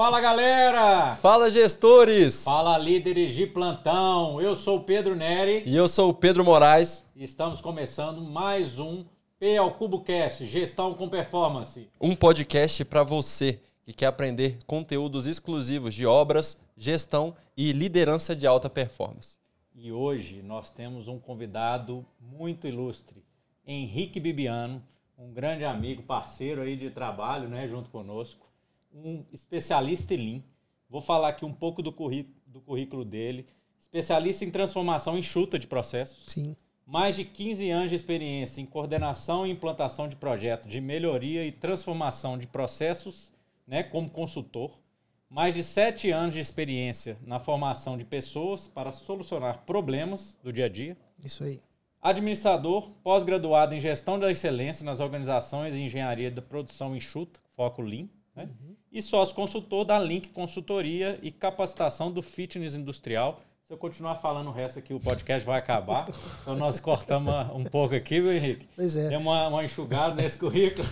Fala galera! Fala gestores! Fala líderes de plantão! Eu sou o Pedro Neri. E eu sou o Pedro Moraes. E estamos começando mais um P ao CuboCast, Gestão com Performance. Um podcast para você que quer aprender conteúdos exclusivos de obras, gestão e liderança de alta performance. E hoje nós temos um convidado muito ilustre, Henrique Bibiano, um grande amigo, parceiro aí de trabalho, né, junto conosco, um especialista em Lean. Vou falar aqui um pouco do currículo, do currículo dele, especialista em transformação enxuta de processos. Sim. Mais de 15 anos de experiência em coordenação e implantação de projetos de melhoria e transformação de processos, né, como consultor. Mais de 7 anos de experiência na formação de pessoas para solucionar problemas do dia a dia. Isso aí. Administrador, pós-graduado em gestão da excelência nas organizações e engenharia da produção enxuta, foco Lean. Né? Uhum. E sócio consultor da Link Consultoria e capacitação do fitness industrial. Se eu continuar falando o resto aqui, o podcast vai acabar. Então nós cortamos um pouco aqui, viu, Henrique? Pois é. Tem uma, uma enxugada nesse currículo.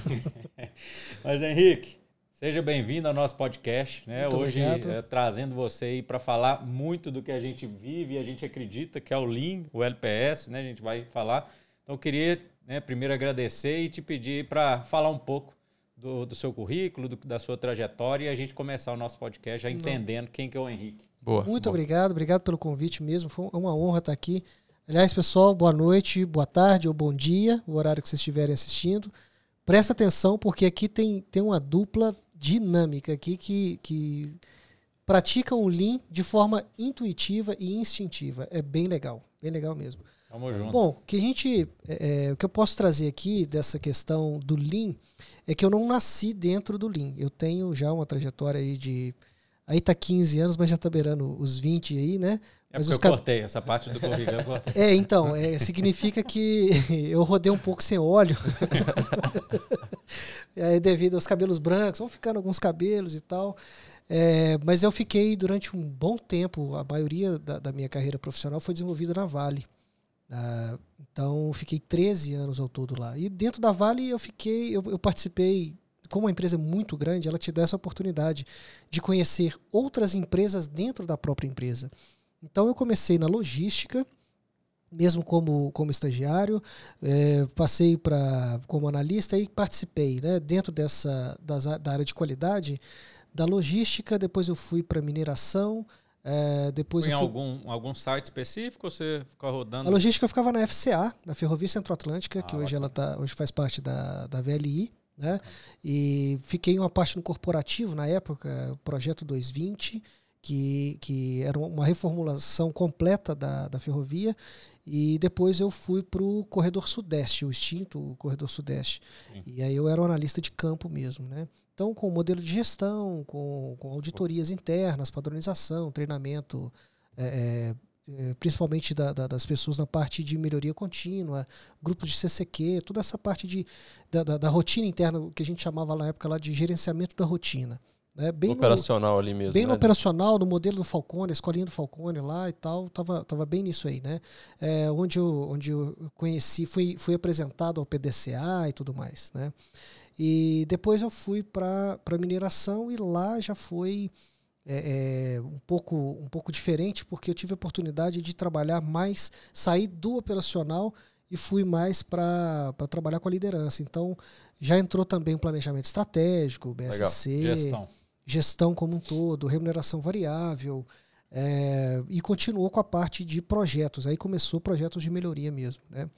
Mas, Henrique, seja bem-vindo ao nosso podcast. Né? Muito Hoje obrigado. trazendo você aí para falar muito do que a gente vive e a gente acredita, que é o Lean, o LPS, né? A gente vai falar. Então eu queria né, primeiro agradecer e te pedir para falar um pouco do, do seu currículo, do, da sua trajetória e a gente começar o nosso podcast já entendendo quem que é o Henrique. Boa. Muito boa. obrigado, obrigado pelo convite mesmo. Foi uma honra estar aqui. Aliás, pessoal, boa noite, boa tarde ou bom dia, o horário que vocês estiverem assistindo. Presta atenção, porque aqui tem, tem uma dupla dinâmica aqui que, que praticam o Lean de forma intuitiva e instintiva. É bem legal, bem legal mesmo. Tamo junto. Bom, o que a gente, é, o que eu posso trazer aqui dessa questão do Lean é que eu não nasci dentro do Lean. Eu tenho já uma trajetória aí de aí tá 15 anos, mas já tá beirando os 20 aí, né? É Mas eu cortei essa parte do currículo, eu cortei. É, então, é, significa que eu rodei um pouco sem óleo. é, devido aos cabelos brancos, vão ficando alguns cabelos e tal. É, mas eu fiquei durante um bom tempo, a maioria da, da minha carreira profissional foi desenvolvida na Vale. Ah, então, fiquei 13 anos ao todo lá. E dentro da Vale, eu fiquei, eu, eu participei, como uma empresa é muito grande, ela te dá essa oportunidade de conhecer outras empresas dentro da própria empresa. Então, eu comecei na logística, mesmo como, como estagiário, eh, passei para como analista e participei né, dentro dessa das, da área de qualidade da logística. Depois eu fui para mineração. Eh, depois Foi em fui algum, algum site específico ou você ficou rodando? a logística ficava na FCA, na Ferrovia Centro-Atlântica, Ah, que hoje ela tá, hoje faz parte da, da VLI, né? E fiquei uma parte no corporativo na época, o projeto 220, que, que era uma reformulação completa da, da ferrovia. E depois eu fui para o Corredor Sudeste, o extinto Corredor Sudeste. Sim. E aí eu era um analista de campo mesmo, né? Então, com modelo de gestão, com, com auditorias internas, padronização, treinamento, é, é, principalmente da- da- das pessoas na parte de melhoria contínua, grupos de CCQ, toda essa parte de, da, da- rotina interna, o que a gente chamava na época lá de gerenciamento da rotina. Né? Bem no- Operacional ali mesmo. Bem no né? operacional, no modelo do Falcone, a escolinha do Falcone lá e tal, tava, tava bem nisso aí, né? É, onde, eu, onde eu conheci, fui, fui apresentado ao PDCA e tudo mais, né? E depois eu fui para mineração e lá já foi é, é, um, pouco, um pouco diferente, porque eu tive a oportunidade de trabalhar mais, sair do operacional e fui mais para trabalhar com a liderança. Então, já entrou também o planejamento estratégico, BSC, Gestão. Gestão como um todo, remuneração variável, é, e continuou com a parte de projetos. Aí começou projetos de melhoria mesmo, né?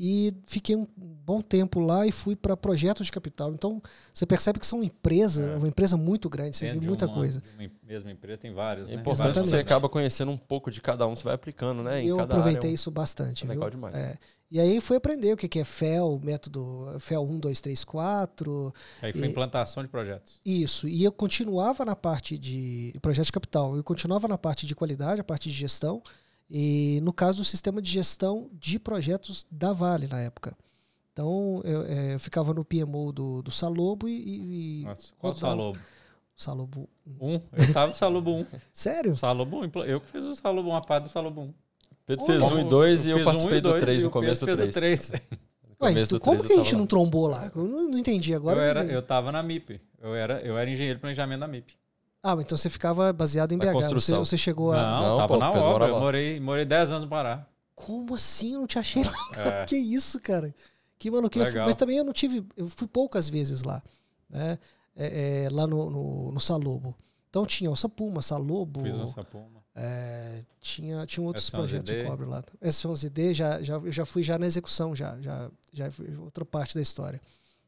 E fiquei um bom tempo lá e fui para projetos de capital. Então, você percebe que são empresa, É. uma empresa muito grande, você Dentro vê de muita uma- coisa. Uma mesma empresa tem vários, É né? importante que Vários você Exatamente. acaba conhecendo um pouco de cada um, você vai aplicando, né? Em eu cada aproveitei área, isso bastante. é viu? legal demais. É. E aí fui aprender o que que é FEL, método FEL 1, 2, 3, 4, Aí foi E- implantação de projetos. Isso, e eu continuava na parte de projeto de capital, eu continuava na parte de qualidade, a parte de gestão, e no caso do sistema de gestão de projetos da Vale na época. Então eu, eh, eu ficava no PMO do, do Salobo e. e Nossa, qual rodava- Salobo? Salobo. Um? Eu tava no Salobo 1. Sério? Salobo 1. impla- Eu que fiz o Salobo 1, a parte do Salobo 1. Pedro fez um e dois e eu um participei e do dois, três e no o começo do Pedro fez o três. 3. No Ué, então como que a gente não trombou lá? Eu não, não entendi agora. Eu era, eu tava na MIP. Eu era, eu era engenheiro de planejamento da MIP. Ah, então você ficava baseado em BH. Você, construção. você chegou a. Não, Não, tava pô, na Pedro obra. Eu morei, morei 10 anos no Pará. Como assim? Eu não te achei lá. É. que isso, cara? Que Legal. Mas também eu não tive. Eu fui poucas vezes lá. Né? É, é, lá no, no, no Salobo. Então tinha o Sapuma, Salobo. Fiz um sapuma. é, tinha, tinha outros S11D. projetos de cobre lá. S11D já, já, eu já fui já na execução, já, já, já foi outra parte da história.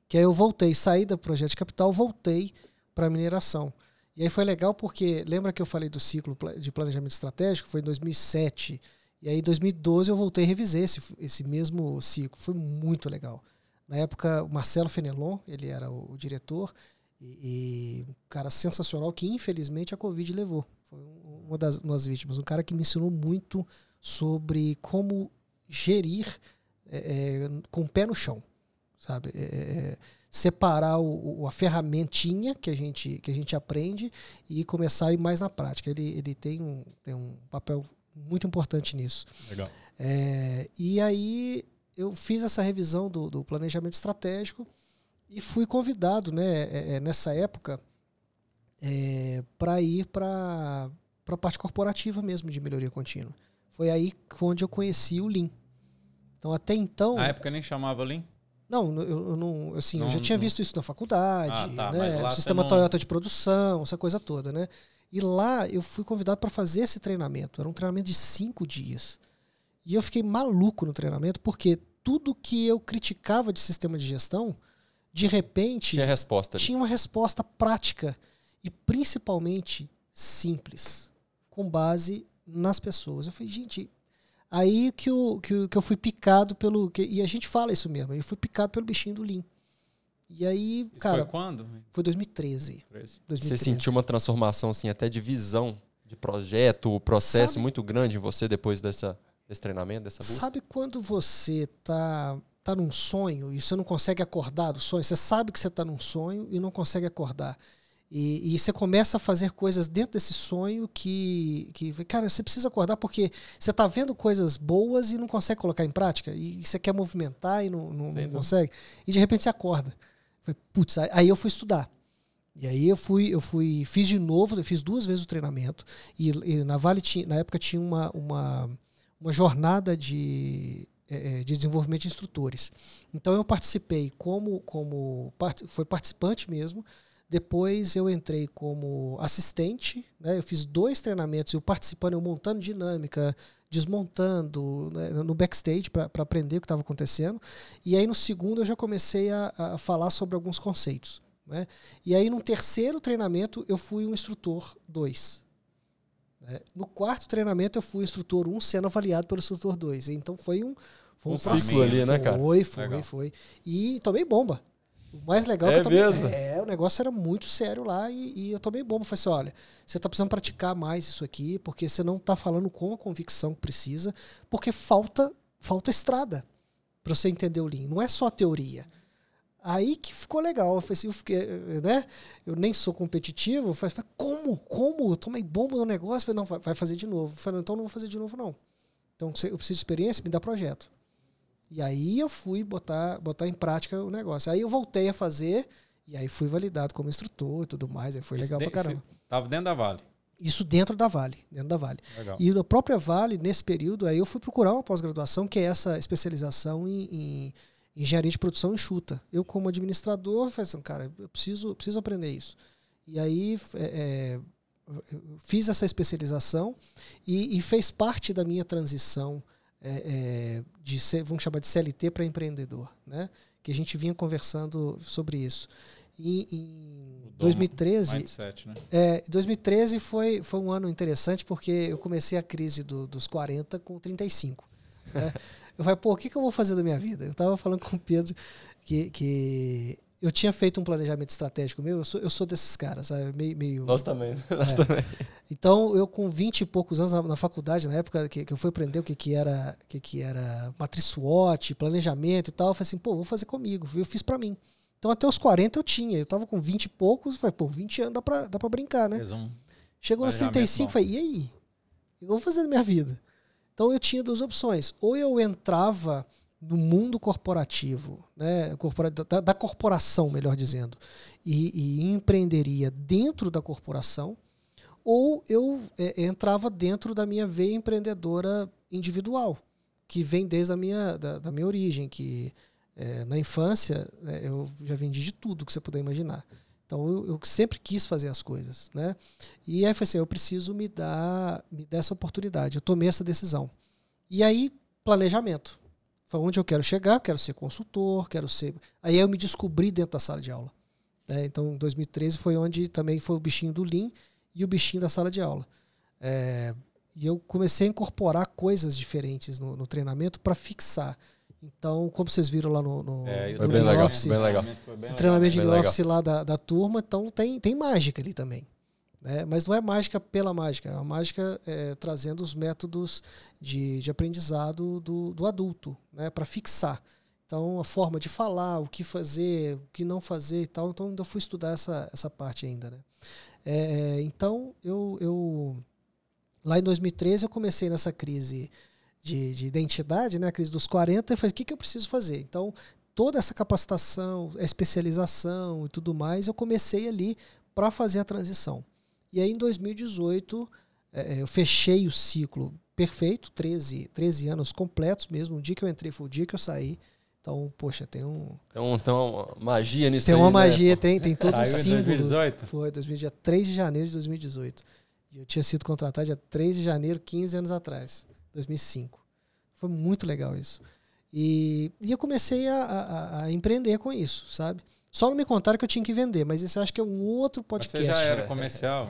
Que aí eu voltei, saí do projeto de capital, voltei para mineração. E aí foi legal porque, lembra que eu falei do ciclo de planejamento estratégico? Foi em 2007. E aí em 2012 eu voltei e revisei esse, esse mesmo ciclo. Foi muito legal. Na época, o Marcelo Fenelon, ele era o, o diretor, e, e um cara sensacional que infelizmente a Covid levou. Foi um- uma das, uma das vítimas. Um cara que me ensinou muito sobre como gerir é, é, com o pé no chão, sabe? É, é, separar o, o- a ferramentinha que a gente que a gente aprende e começar a ir mais na prática. Ele, ele tem, um, tem um papel muito importante nisso. Legal. É, e aí eu fiz essa revisão do, do planejamento estratégico e fui convidado, né, é, é, nessa época, para ir para a parte corporativa mesmo de melhoria contínua. Foi aí onde eu conheci o Lean. Então até então, Na época nem chamava Lean? Não, eu, eu não, assim, eu Não- já tinha não- visto isso na faculdade, Ah, tá, né, o sistema não- Toyota de produção, essa coisa toda, né? E lá eu fui convidado para fazer esse treinamento. Era um treinamento de cinco dias. E eu fiquei maluco no treinamento porque tudo que eu criticava de sistema de gestão, de repente Tinha resposta ali. tinha uma resposta prática e principalmente simples, com base nas pessoas. Eu falei, gente, aí que eu, que eu, que eu fui picado pelo. que- e a gente fala isso mesmo, eu fui picado pelo bichinho do Lean. E aí, Isso cara, foi quando? foi 2013. 13. 2013. Você sentiu uma transformação, assim, até de visão de projeto, o processo Sabe- muito grande em você depois dessa, desse treinamento, dessa busca? Sabe quando você tá, tá num sonho e você não consegue acordar do sonho? Você sabe que você tá num sonho e não consegue acordar. E, e você começa a fazer coisas dentro desse sonho que, que. Cara, você precisa acordar porque você tá vendo coisas boas e não consegue colocar em prática. E você quer movimentar e não, não, não consegue. E de repente você acorda. Putz, aí- eu fui estudar. E aí eu fui, eu fui, fiz de novo, eu fiz duas vezes o treinamento. E, e na Vale tinha, na época tinha uma, uma, uma jornada de, eh, eh, de desenvolvimento de instrutores. Então eu participei como, como foi participante mesmo. Depois eu entrei como assistente, né? Eu fiz dois treinamentos, eu participando, eu montando dinâmica, desmontando né, no backstage para aprender o que estava acontecendo. E aí no segundo eu já comecei a, a falar sobre alguns conceitos. Né? E aí no terceiro treinamento eu fui um instrutor 2. né? No quarto treinamento eu fui instrutor 1 um, sendo avaliado pelo instrutor 2. Então foi um, foi um, Um ciclo ali, né, cara? Foi, foi, Legal. foi. E tomei bomba. O mais legal É que eu tomei, mesmo? é, o negócio era muito sério lá e, e eu tomei bomba. Falei assim, olha, você está precisando praticar mais isso aqui, porque você não está falando com a convicção que precisa, porque falta, falta estrada para você entender o Lean. Não é só teoria. Aí que ficou legal. Eu falei assim, eu, fiquei, né? eu nem sou competitivo. Eu falei, como? Como? Eu tomei bomba no negócio. Eu falei, não, vai, fazer de novo. Eu falei, então não vou fazer de novo, não. Então eu preciso de experiência, me dá projeto. E aí eu fui botar, botar em prática o negócio. Aí eu voltei a fazer, e aí fui validado como instrutor e tudo mais. Aí foi Isso legal de- pra caramba. Tava dentro da Vale. Isso dentro da Vale, dentro da Vale. Legal. E na própria Vale, nesse período, aí eu fui procurar uma pós-graduação, que é essa especialização em, em engenharia de produção enxuta. Eu, como administrador, falei assim, cara, eu preciso, preciso aprender isso. E aí é, é, fiz essa especialização e, e fez parte da minha transição é, é, de ser, vamos chamar de CLT para empreendedor, né? Que a gente vinha conversando sobre isso. E em Mudou 2013, Mindset, né? é, 2013 foi, foi um ano interessante porque eu comecei a crise do- dos 40 com 35. né? Eu falei, pô, o que, que eu vou fazer da minha vida? Eu estava falando com o Pedro que, que eu tinha feito um planejamento estratégico meu, eu sou, eu sou desses caras, sabe? Meio, meio, Nós também. Nós É. também. então, eu com 20 e poucos anos na, na faculdade, na época que, que eu fui aprender o que, que era que, que era matriz SWOT, planejamento e tal, eu falei assim, pô, vou fazer comigo. Eu fiz pra mim. Então, até os 40 eu tinha. Eu tava com 20 e poucos, eu falei, pô, 20 anos dá pra, dá pra brincar, né? Um Chegou nos Planejamento 35 bom. falei, e aí? O que eu vou fazer da minha vida? Então eu tinha duas opções. Ou eu entrava no mundo corporativo, né, da, da corporação, melhor dizendo, e, e empreenderia dentro da corporação, ou eu é, entrava dentro da minha veia empreendedora individual, que vem desde a minha, da, da minha origem, que é, na infância né, eu já vendi de tudo que você puder imaginar. Então eu, eu, sempre quis fazer as coisas, né? E aí foi assim, eu preciso me dar, me dar essa oportunidade. Eu tomei essa decisão. E aí planejamento. Foi onde eu quero chegar, quero ser consultor, quero ser. Aí eu me descobri dentro da sala de aula. Né? Então, em 2013 foi onde também foi o bichinho do Lean e o bichinho da sala de aula. É... E eu comecei a incorporar coisas diferentes no, no treinamento para fixar. Então, como vocês viram lá no, no, é, no bem legal, office, bem legal. o treinamento de office lá da, da turma, então tem, tem mágica ali também. Né? Mas não é mágica pela mágica, é uma mágica é, trazendo os métodos de, de aprendizado do, do adulto né? para fixar. Então, a forma de falar, o que fazer, o que não fazer e tal. Então, ainda fui estudar essa, essa parte ainda. Né? É, então, eu, eu, lá em 2013, eu comecei nessa crise de, de identidade, né, a crise dos 40, e falei, o que, que eu preciso fazer? Então, toda essa capacitação, especialização e tudo mais, eu comecei ali para fazer a transição. E aí, em 2018, é, é, eu fechei o ciclo perfeito, 13, 13 anos completos mesmo. O dia que eu entrei foi o dia que eu saí. Então, poxa, tem um. Tem, um, tem uma magia nisso Tem aí, uma né? magia, tem, tem todo Saiu um em símbolo. 2018? Foi, 2000, dia 3 de janeiro de 2018. E eu tinha sido contratado dia 3 de janeiro, 15 anos atrás, 2005. Foi muito legal isso. E, e eu comecei a, a, a, empreender com isso, sabe? Só não me contaram que eu tinha que vender, mas isso eu acho que é um outro podcast. Mas você já era comercial?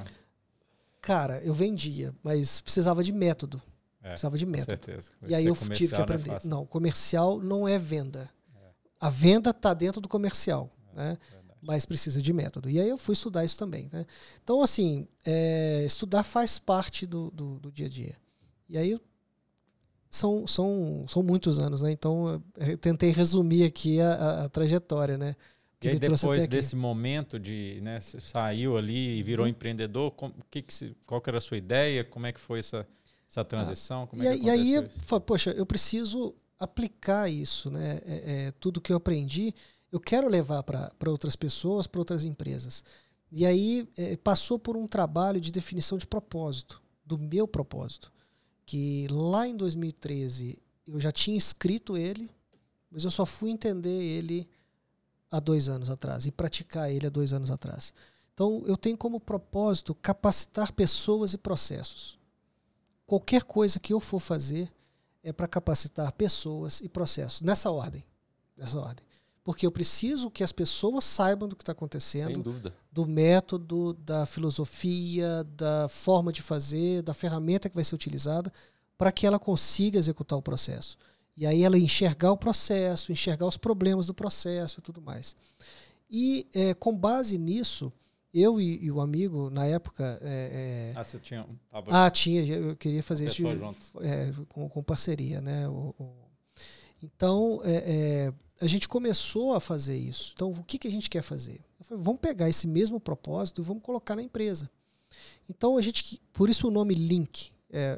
Cara, eu vendia, mas precisava de método. É, precisava de método. Com certeza. E aí eu tive que aprender. Não, é não, comercial não é venda. É. A venda está dentro do comercial, é, né? Mas precisa de método. E aí eu fui estudar isso também, né? Então, assim, é, estudar faz parte do, do, do, dia a dia. E aí são, são, são muitos anos, né? Então eu tentei resumir aqui a, a, a trajetória, né? Que e aí, depois desse momento de, né, você saiu ali e virou uhum. empreendedor, com, que que, qual que era a sua ideia? Como é que foi essa, essa transição? Ah, e, é e aí, eu, poxa, eu preciso aplicar isso, né? É, é, tudo que eu aprendi, eu quero levar para outras pessoas, para outras empresas. E aí é, passou por um trabalho de definição de propósito, do meu propósito que lá em 2013 eu já tinha escrito ele, mas eu só fui entender ele há dois anos atrás e praticar ele há dois anos atrás. Então eu tenho como propósito capacitar pessoas e processos. Qualquer coisa que eu for fazer é para capacitar pessoas e processos nessa ordem, nessa ordem porque eu preciso que as pessoas saibam do que está acontecendo, do método, da filosofia, da forma de fazer, da ferramenta que vai ser utilizada, para que ela consiga executar o processo. E aí ela enxergar o processo, enxergar os problemas do processo e tudo mais. E é, com base nisso, eu e, e, o amigo, na época. É, é, ah, você tinha. Tava ah, tinha. Eu queria fazer isso é, com, com, parceria, né? O, o, então, é, é a gente começou a fazer isso. Então, o que, que a gente quer fazer? Falei, vamos pegar esse mesmo propósito e vamos colocar na empresa. Então, a gente, por isso o nome Link.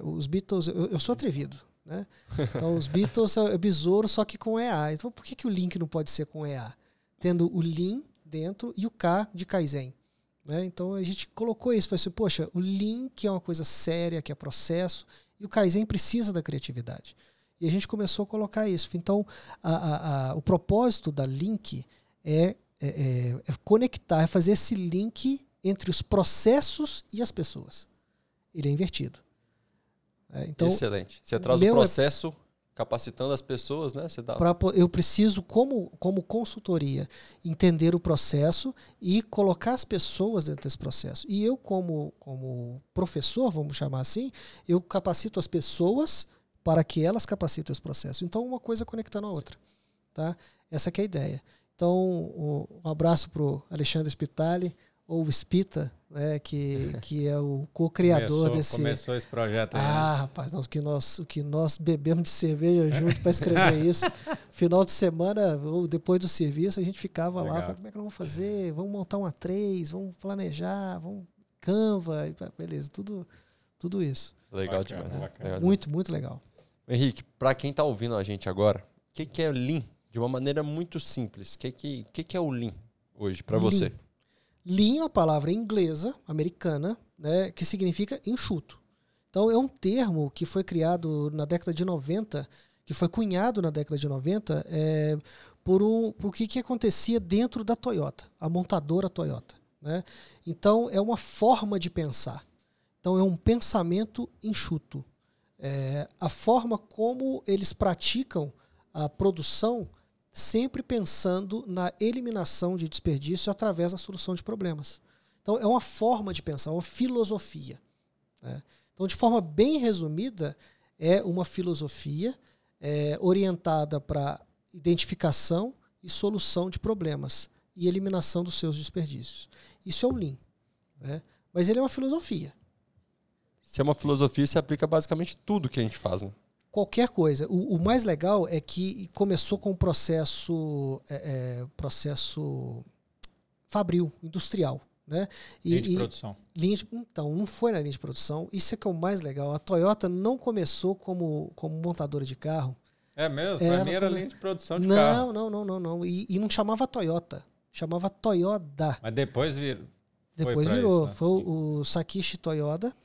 Os Beatles, eu, eu, sou atrevido, né? Então, os Beatles é besouro, só que com EA. Então, por que, que o Link não pode ser com EA? Tendo o Lean dentro e o K de Kaizen. Né? Então, a gente colocou isso. Falei assim, poxa, o que é uma coisa séria, que é processo, e o Kaizen precisa da criatividade. E a gente começou a colocar isso. Então, a, a, a, o propósito da Link é, é, é, é, conectar, é fazer esse link entre os processos e as pessoas. Ele é invertido. É, então, Excelente. Você traz o é processo capacitando as pessoas, né? Você dá... pra, eu preciso, como, como consultoria, entender o processo e colocar as pessoas dentro desse processo. E eu, como, como professor, vamos chamar assim, eu capacito as pessoas para que elas capacitem os processos. Então, uma coisa conectando a outra. Tá? Essa é a ideia. Então, um abraço para o Alexandre Spitali, ou Spita, né, que, que é o co-criador desse. Começou esse projeto aí. Ah, rapaz, não, o, que nós, o que nós bebemos de cerveja junto para escrever isso. Final de semana, ou depois do serviço, a gente ficava Legal. lá, falava, como é que nós vamos fazer? Vamos montar uma três, vamos planejar, vamos Canva, beleza, tudo, tudo isso. Legal bacana, demais. Bacana. Legal muito, demais. muito legal. Henrique, para quem está ouvindo a gente agora, o que, que é Lean? De uma maneira muito simples. O que, que, que, que é o Lean hoje para você? Lean é uma palavra inglesa, americana, né, que significa enxuto. Então é um termo que foi criado na década de 90, que foi cunhado na década de 90, é, por, um, por o que, que acontecia dentro da Toyota, a montadora Toyota. Né? Então é uma forma de pensar. Então é um pensamento enxuto. É, a forma como eles praticam a produção, sempre pensando na eliminação de desperdício através da solução de problemas. Então é uma forma de pensar, uma filosofia. Né? Então, de forma bem resumida, é uma filosofia é, orientada para identificação e solução de problemas e eliminação dos seus desperdícios. Isso é o Lean. Né? Mas ele é uma filosofia. Se é uma filosofia, se aplica basicamente tudo que a gente faz. Né? Qualquer coisa. O, o, mais legal é que começou com o processo, é, é, processo fabril, industrial. Né? E, linha de produção. Linha de, então, não foi na linha de produção. Isso é que é o mais legal. A Toyota não começou como, como montadora de carro. É mesmo? Pra mim era como... linha de produção de não, carro. Não, não, não, não, não. E, e não chamava Toyota. Chamava Toyota. Mas depois virou. Depois virou. Isso, né? Foi o, o Sakishi Toyota,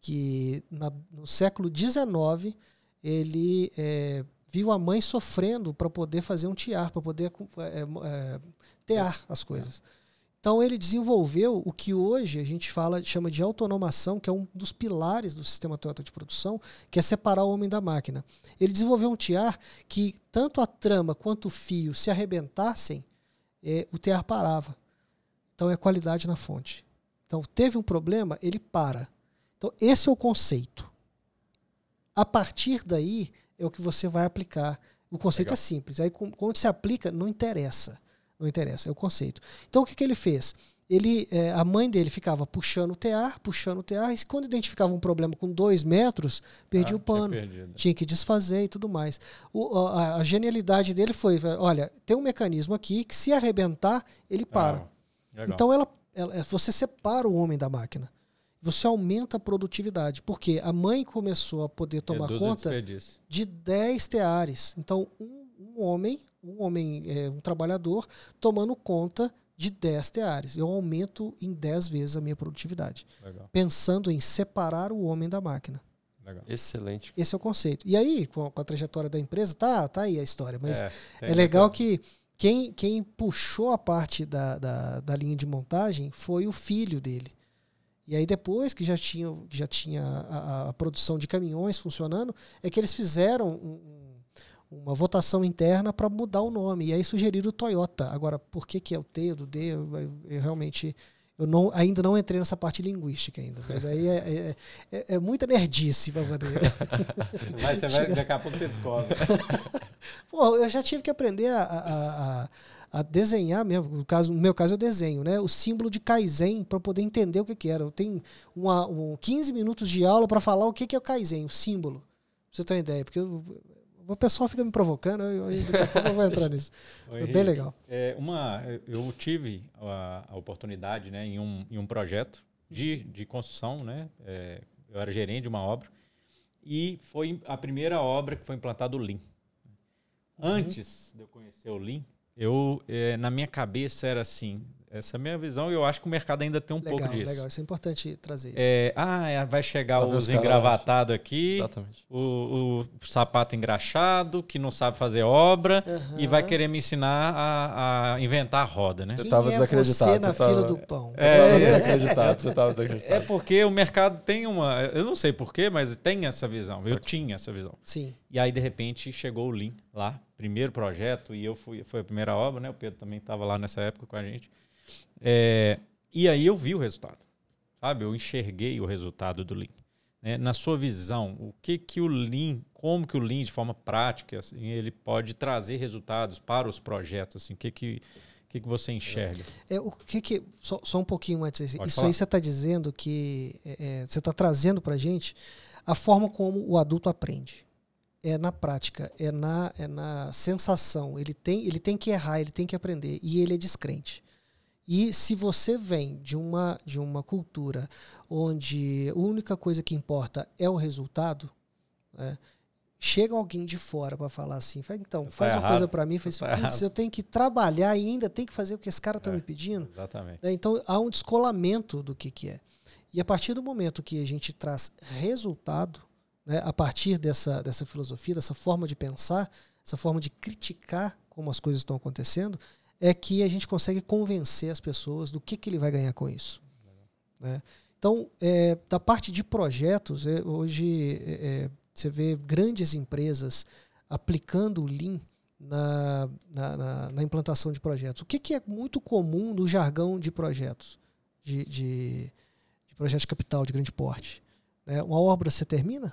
que na, no século XIX ele é, viu a mãe sofrendo para poder fazer um tiar, para poder é, é, tear as coisas. Então ele desenvolveu o que hoje a gente fala, chama de autonomação, que é um dos pilares do sistema Toyota de produção, que é separar o homem da máquina. Ele desenvolveu um tiar que tanto a trama quanto o fio se arrebentassem, é, o tear parava. Então é qualidade na fonte. Então teve um problema, ele para. Então esse é o conceito. A partir daí é o que você vai aplicar. O conceito Legal. é simples. Aí quando se aplica, não interessa. Não interessa, é o conceito. Então o que, que ele fez? Ele, é, a mãe dele ficava puxando o tear, puxando o tear, e quando identificava um problema com dois metros, perdia ah, o pano. Tinha que desfazer e tudo mais. O, a, a, genialidade dele foi: olha, tem um mecanismo aqui que se arrebentar, ele para. Ah, então ela, ela, você separa o homem da máquina você aumenta a produtividade. Porque a mãe começou a poder tomar Reduz conta de 10 teares. Então, um, um homem, um homem, é, um trabalhador, tomando conta de 10 teares. Eu aumento em 10 vezes a minha produtividade. Legal. Pensando em separar o homem da máquina. Legal. Excelente. Esse é o conceito. E aí, com a, com a, trajetória da empresa, tá, tá aí a história. Mas é, é legal que quem, quem puxou a parte da, da, da linha de montagem foi o filho dele. E aí depois que já tinha, já tinha a, a produção de caminhões funcionando, é que eles fizeram um, uma votação interna para mudar o nome. E aí sugeriram o Toyota. Agora, por que, que é o T, do D? Eu, eu, realmente eu não, ainda não entrei nessa parte linguística ainda. Mas aí é, é, é, é muita nerdice para poder. Mas você vai, daqui a pouco você descobre. Pô, eu já tive que aprender a, a, a a desenhar mesmo. No, caso, no meu caso, eu desenho, né? O símbolo de Kaizen para poder entender o que, que era. Eu tenho uma, um 15 minutos de aula para falar o que, que é o Kaizen, o símbolo. Pra você ter uma ideia. Porque eu, o pessoal fica me provocando, eu, eu, daqui a eu vou entrar nisso. é bem legal. É, uma, eu tive a, a, oportunidade né, em, um, em um projeto de, de construção, né? É, eu era gerente de uma obra e foi a primeira obra que foi implantado o Lean. Uhum. Antes uhum. de eu conhecer o Lean, eu, é, na minha cabeça era assim, essa é a minha visão e eu acho que o mercado ainda tem um legal, pouco disso. Legal, isso é importante trazer isso. É, ah, é, vai chegar os engravatados aqui, o, o, sapato engraxado, que não sabe fazer obra uhum. e vai querer me ensinar a, a inventar a roda, né? Você estava é desacreditado. Você na você fila do pão. É, é. desacreditado, você estava desacreditado. É porque o mercado tem uma, eu não sei porquê, mas tem essa visão. Eu tinha essa visão. Sim. E aí, de repente, chegou o Lean lá, primeiro projeto, e eu fui, foi a primeira obra, né? O Pedro também estava lá nessa época com a gente. É, e aí eu vi o resultado, sabe? Eu enxerguei o resultado do Lean. Né? Na sua visão, o que que o Lean, como que o Lean, de forma prática, assim, ele pode trazer resultados para os projetos? Assim, o que que que, que você enxerga? É, o que que só, só um pouquinho antes. Pode isso falar. aí você está dizendo que é, é você está trazendo para gente a forma como o adulto aprende. É na prática, é na, é na sensação. Ele tem, ele tem que errar, ele tem que aprender. E ele é descrente. E se você vem de uma, de uma cultura onde a única coisa que importa é o resultado, né, chega alguém de fora para falar assim, então, Tá faz uma errado. coisa para mim, faz, Tá "Putz, errado." eu tenho que trabalhar e ainda tem que fazer o que esse cara tá É. me pedindo. Exatamente. né? Então há um descolamento do que, que é. E a partir do momento que a gente traz resultado, né, a partir dessa, dessa filosofia, dessa forma de pensar, essa forma de criticar como as coisas estão acontecendo, é que a gente consegue convencer as pessoas do que, que ele vai ganhar com isso. né? Então, é, da parte de projetos, é, hoje é, é, você vê grandes empresas aplicando o Lean na, na, na- na implantação de projetos. O que, que é muito comum no jargão de projetos, de, de, de projeto de capital de grande porte? né? Uma obra você termina,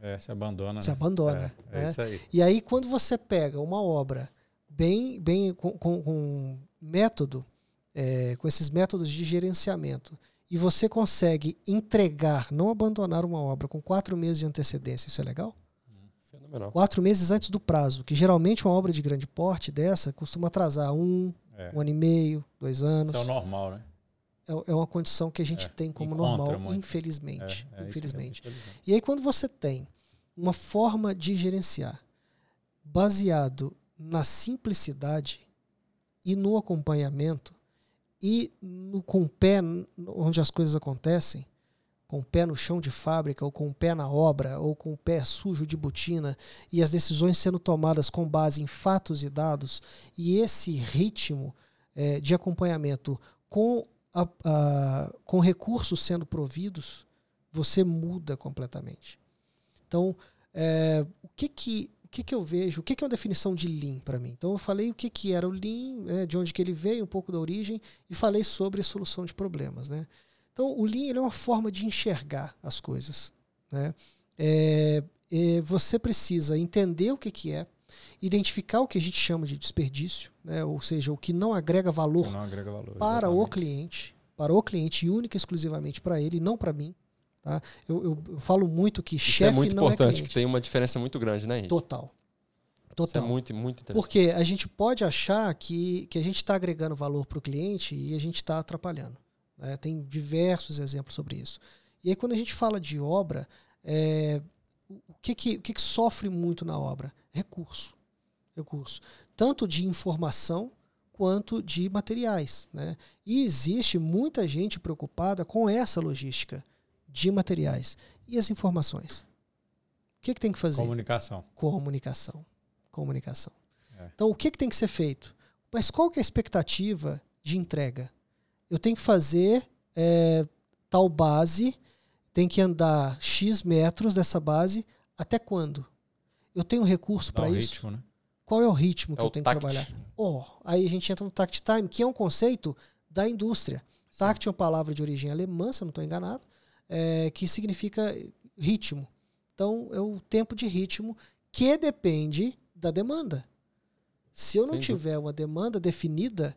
É, se abandona. você né? abandona. É, é né? isso aí. E aí, quando você pega uma obra bem, bem com, com- com método, é, com esses métodos de gerenciamento, e você consegue entregar, não abandonar uma obra com quatro meses de antecedência, isso é legal? Fenomenal. Quatro meses antes do prazo, que geralmente uma obra de grande porte dessa costuma atrasar um, É. um ano e meio, dois anos. Isso é o normal, né? É, é uma condição que a gente É, tem como encontra normal, muito. infelizmente. É, é infelizmente. E aí, quando você tem uma forma de gerenciar baseado na simplicidade e no acompanhamento e no, com o pé onde as coisas acontecem, com o pé no chão de fábrica, ou com o pé na obra, ou com o pé sujo de botina, e as decisões sendo tomadas com base em fatos e dados, e esse ritmo eh, de acompanhamento com, a- a- com recursos sendo providos, você muda completamente. Então, é, o que que que, que eu vejo? O que, que é uma definição de Lean para mim? Então, eu falei o que, que era o Lean, né, de onde que ele veio, um pouco da origem, e falei sobre a solução de problemas. Né? Então, o Lean é uma forma de enxergar as coisas. Né? É, é, você precisa entender o que, que é, identificar o que a gente chama de desperdício, né? ou seja, o que não agrega valor não agrega valor. para o exatamente. cliente, para o cliente e única e exclusivamente para ele, não para mim. Tá? Eu, eu- falo muito que Isso chefe é muito não importante, é que tem uma diferença muito grande, né, gente? Total. Isso é Total. muito, muito interessante. Porque a gente pode achar que, que a gente está agregando valor para o cliente e a gente está atrapalhando. né? Tem diversos exemplos sobre isso. E aí, quando a gente fala de obra, é, o, que, que, o que, que sofre muito na obra? Recurso. Recurso. Tanto de informação quanto de materiais. Né? E existe muita gente preocupada com essa logística de materiais. E as informações? O que, que tem que fazer? Comunicação. comunicação. Comunicação. É. Então, o que, que tem que ser feito? Mas qual que é a expectativa de entrega? Eu tenho que fazer é, tal base, tem que andar X metros dessa base, até quando? Eu tenho recurso para o isso? ritmo, né? Qual é o ritmo É que o eu tenho tact. que trabalhar? Oh, aí a gente entra no tact time, que é um conceito da indústria. Tact é uma palavra de origem alemã, se eu não estou enganado, é, que significa ritmo. Então, é o tempo de ritmo que depende da demanda. Se eu não tiver uma demanda definida,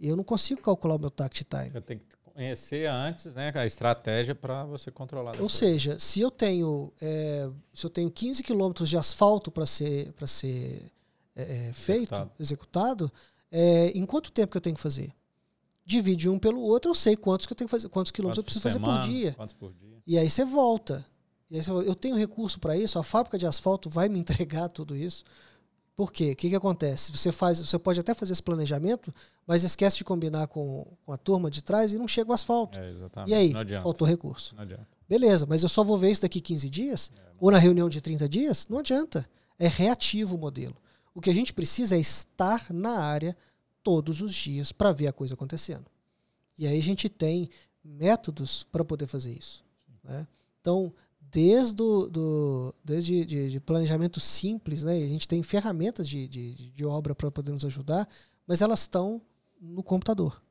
eu não consigo calcular o meu tact time. Você tem que conhecer antes, né, a estratégia para você controlar. Ou depois. seja, se eu tenho, é, se eu tenho 15 quilômetros de asfalto para ser, pra ser é, é, feito, Executado. executado, é, em quanto tempo que eu tenho que fazer? Divide um pelo outro, eu sei quantos que eu tenho que fazer, quantos quilômetros eu Quantos preciso fazer por dia. Quantos por dia? E aí você volta. E aí você fala, eu tenho recurso para isso, a fábrica de asfalto vai me entregar tudo isso. Por quê? O que, que acontece? Você faz, você pode até fazer esse planejamento, mas esquece de combinar com, com a turma de trás e não chega o asfalto. É. E aí? Faltou recurso. Não adianta. Beleza, mas eu só vou ver isso daqui 15 dias? É, Ou na reunião de 30 dias? Não adianta. É reativo o modelo. O que a gente precisa é estar na área todos os dias para ver a coisa acontecendo. E aí a gente tem métodos para poder fazer isso. né? Então, desde, o, do, desde de, de planejamento simples, né? a gente tem ferramentas de, de, de obra para poder nos ajudar, mas elas estão no computador.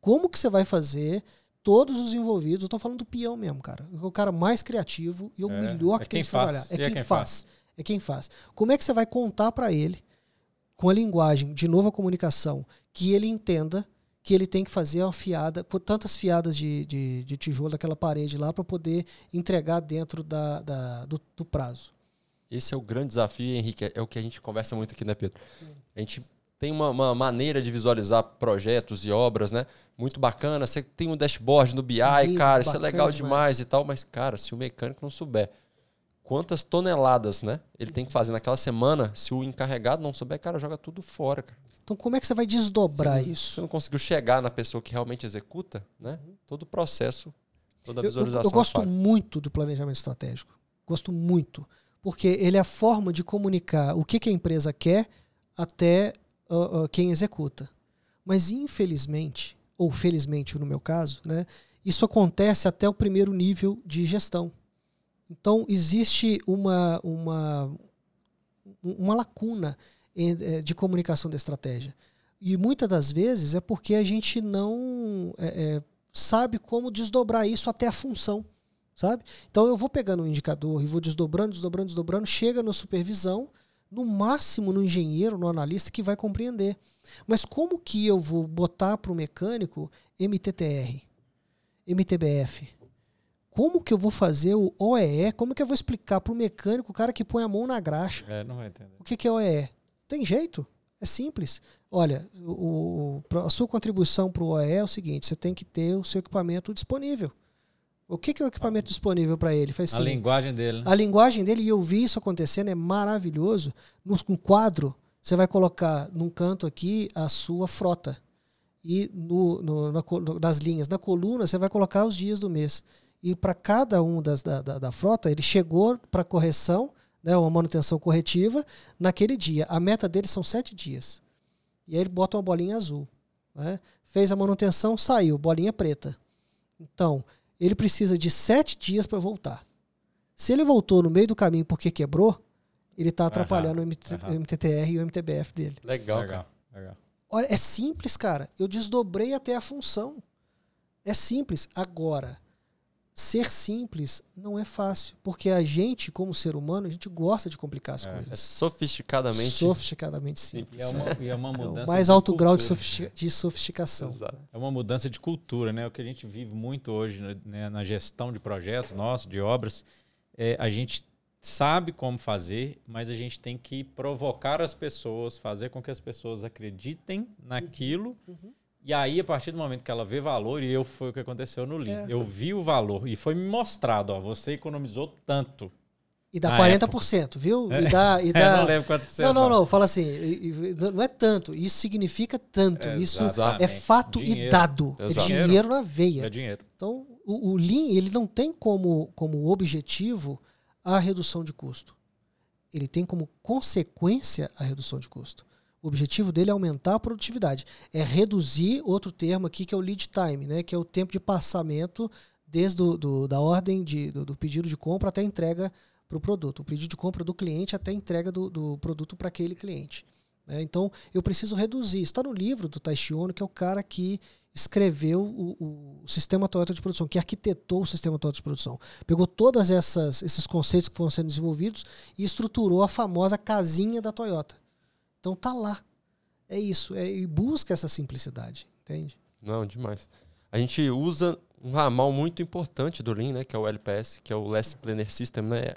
Como que você vai fazer todos os envolvidos? Eu estou falando do peão mesmo, cara. É o cara mais criativo e o É, melhor é que tem quem que faz. trabalhar. É E quem, é quem faz. É quem faz. Como é que você vai contar para ele, com a linguagem, de novo a comunicação, que ele entenda que ele tem que fazer uma fiada, com tantas fiadas de, de, de tijolo daquela parede lá para poder entregar dentro da, da- do, do prazo. Esse é o grande desafio, Henrique. É- É o que a gente conversa muito aqui, né, Pedro? A gente tem uma, uma maneira de visualizar projetos e obras, né? Muito bacana. Você tem um dashboard no BI, cara, isso é legal demais. demais e tal. Mas, cara, se o mecânico não souber quantas toneladas, né? Ele tem que fazer naquela semana. Se o encarregado não souber, cara, joga tudo fora, cara. Então, como é que você vai desdobrar Se isso? você não conseguiu chegar na pessoa que realmente executa, né? Todo o processo, toda a Eu- eu, visualização. eu gosto falha. muito do planejamento estratégico. Gosto muito. Porque ele é a forma de comunicar o que, que a empresa quer até ah, ah, quem executa. Mas, infelizmente, ou felizmente no meu caso, né, isso acontece até o primeiro nível de gestão. Então, existe uma, uma, uma lacuna eh, de comunicação da estratégia. E muitas das vezes é porque a gente não eh, eh, sabe como desdobrar isso até a função, sabe? Então eu vou pegando um indicador e vou desdobrando, desdobrando, desdobrando, chega na supervisão, no máximo no engenheiro, no analista que vai compreender. Mas como que eu vou botar para o mecânico MTTR, MTBF? Como que eu vou fazer o OEE? Como que eu vou explicar para o mecânico, o cara que põe a mão na graxa? É, não vai entender. O que, que é OEE? Tem jeito? É simples. Olha, o, o- a sua contribuição para o OEE é o seguinte: você tem que ter o seu equipamento disponível. O que, que é o equipamento disponível para ele? Faz A assim, linguagem dele, né? a linguagem dele, e eu vi isso acontecendo, é maravilhoso. No, quadro, você vai colocar num canto aqui a sua frota. E no, no- na nas linhas, na coluna, você vai colocar os dias do mês. E para cada um das, da, da, da frota, ele chegou para correção, né, uma manutenção corretiva, naquele dia. A meta dele são sete dias. E aí ele bota uma bolinha azul. né? Fez a manutenção, saiu, bolinha preta. Então, ele precisa de sete dias para voltar. Se ele voltou no meio do caminho porque quebrou, ele está atrapalhando o MT- aham. MTTR e o MTBF dele. Legal, cara. Legal, legal. Olha, é simples, cara. Eu desdobrei até a função. É simples. Agora, ser simples não é fácil. Porque a gente, como ser humano, a gente gosta de complicar as É. É coisas. sofisticadamente. Sofisticadamente E simples. é uma, e é uma É mudança. o mais de alto grau de, cultura. sofistica- de sofisticação. Exato. É uma mudança de cultura, né? O que a gente vive muito hoje né, na gestão de projetos nossos, de obras, é, a gente sabe como fazer, mas a gente tem que provocar as pessoas, fazer com que as pessoas acreditem naquilo. Uhum. E aí, a partir do momento que ela vê valor, e eu foi o que aconteceu no Lean. É. Eu vi o valor e foi me mostrado, ó, você economizou tanto. E dá Na 40%, viu? É. E dá. E É, dá não lembro quanto por cento. não, não, não. Fala assim, e- e- não é tanto. Isso significa tanto. Isso Exatamente. é fato e Dinheiro. dado. É Exato. dinheiro na veia. É dinheiro. Então, o, o Lean ele não tem como, como objetivo a redução de custo. Ele tem como consequência a redução de custo. O objetivo dele é aumentar a produtividade. É reduzir outro termo aqui que é o lead time, né? que é o tempo de passamento desde do, da ordem de, do, do pedido de compra até a entrega para o produto. O pedido de compra do cliente até a entrega do, do produto para aquele cliente. né? Então, eu preciso reduzir. Está no livro do Taishi Ono, que é o cara que escreveu o, o sistema Toyota de produção, que arquitetou o sistema Toyota de produção. Pegou todos esses conceitos que foram sendo desenvolvidos e estruturou a famosa casinha da Toyota. Então tá lá. É isso. É, e busca essa simplicidade. Entende? Não, demais. A gente usa um ramal muito importante do Lean, né, que é o LPS, que é o Less Planner System, né?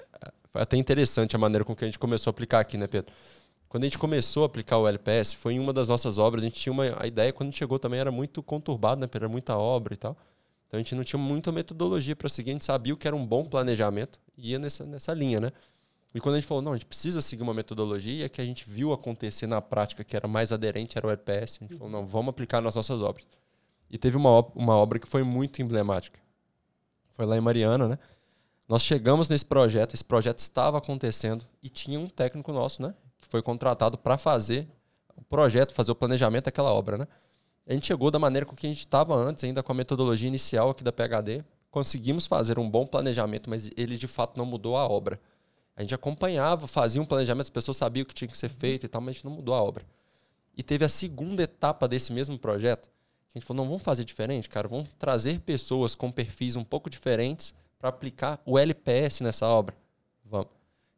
Foi até interessante a maneira com que a gente começou a aplicar aqui, né, Pedro? Quando a gente começou a aplicar o LPS, foi em uma das nossas obras, a gente tinha uma a ideia quando a gente chegou também era muito conturbado, né? Era muita obra e tal. Então a gente não tinha muita metodologia para seguir, a gente sabia o que era um bom planejamento e ia nessa, nessa linha, né? E quando a gente falou, não, a gente precisa seguir uma metodologia que a gente viu acontecer na prática, que era mais aderente, era o LPS, a gente falou, não, vamos aplicar nas nossas obras. E teve uma, uma obra que foi muito emblemática. Foi lá em Mariana, né? Nós chegamos nesse projeto, esse projeto estava acontecendo e tinha um técnico nosso, né? Que foi contratado para fazer o projeto, fazer o planejamento daquela obra, né? A gente chegou da maneira com que a gente estava antes, ainda com a metodologia inicial aqui da PHD. Conseguimos fazer um bom planejamento, mas ele de fato não mudou a obra. A gente acompanhava, fazia um planejamento, as pessoas sabiam o que tinha que ser feito e tal, mas a gente não mudou a obra. E teve a segunda etapa desse mesmo projeto, que a gente falou, não, vamos fazer diferente, cara, vamos trazer pessoas com perfis um pouco diferentes para aplicar o LPS nessa obra. Vamos.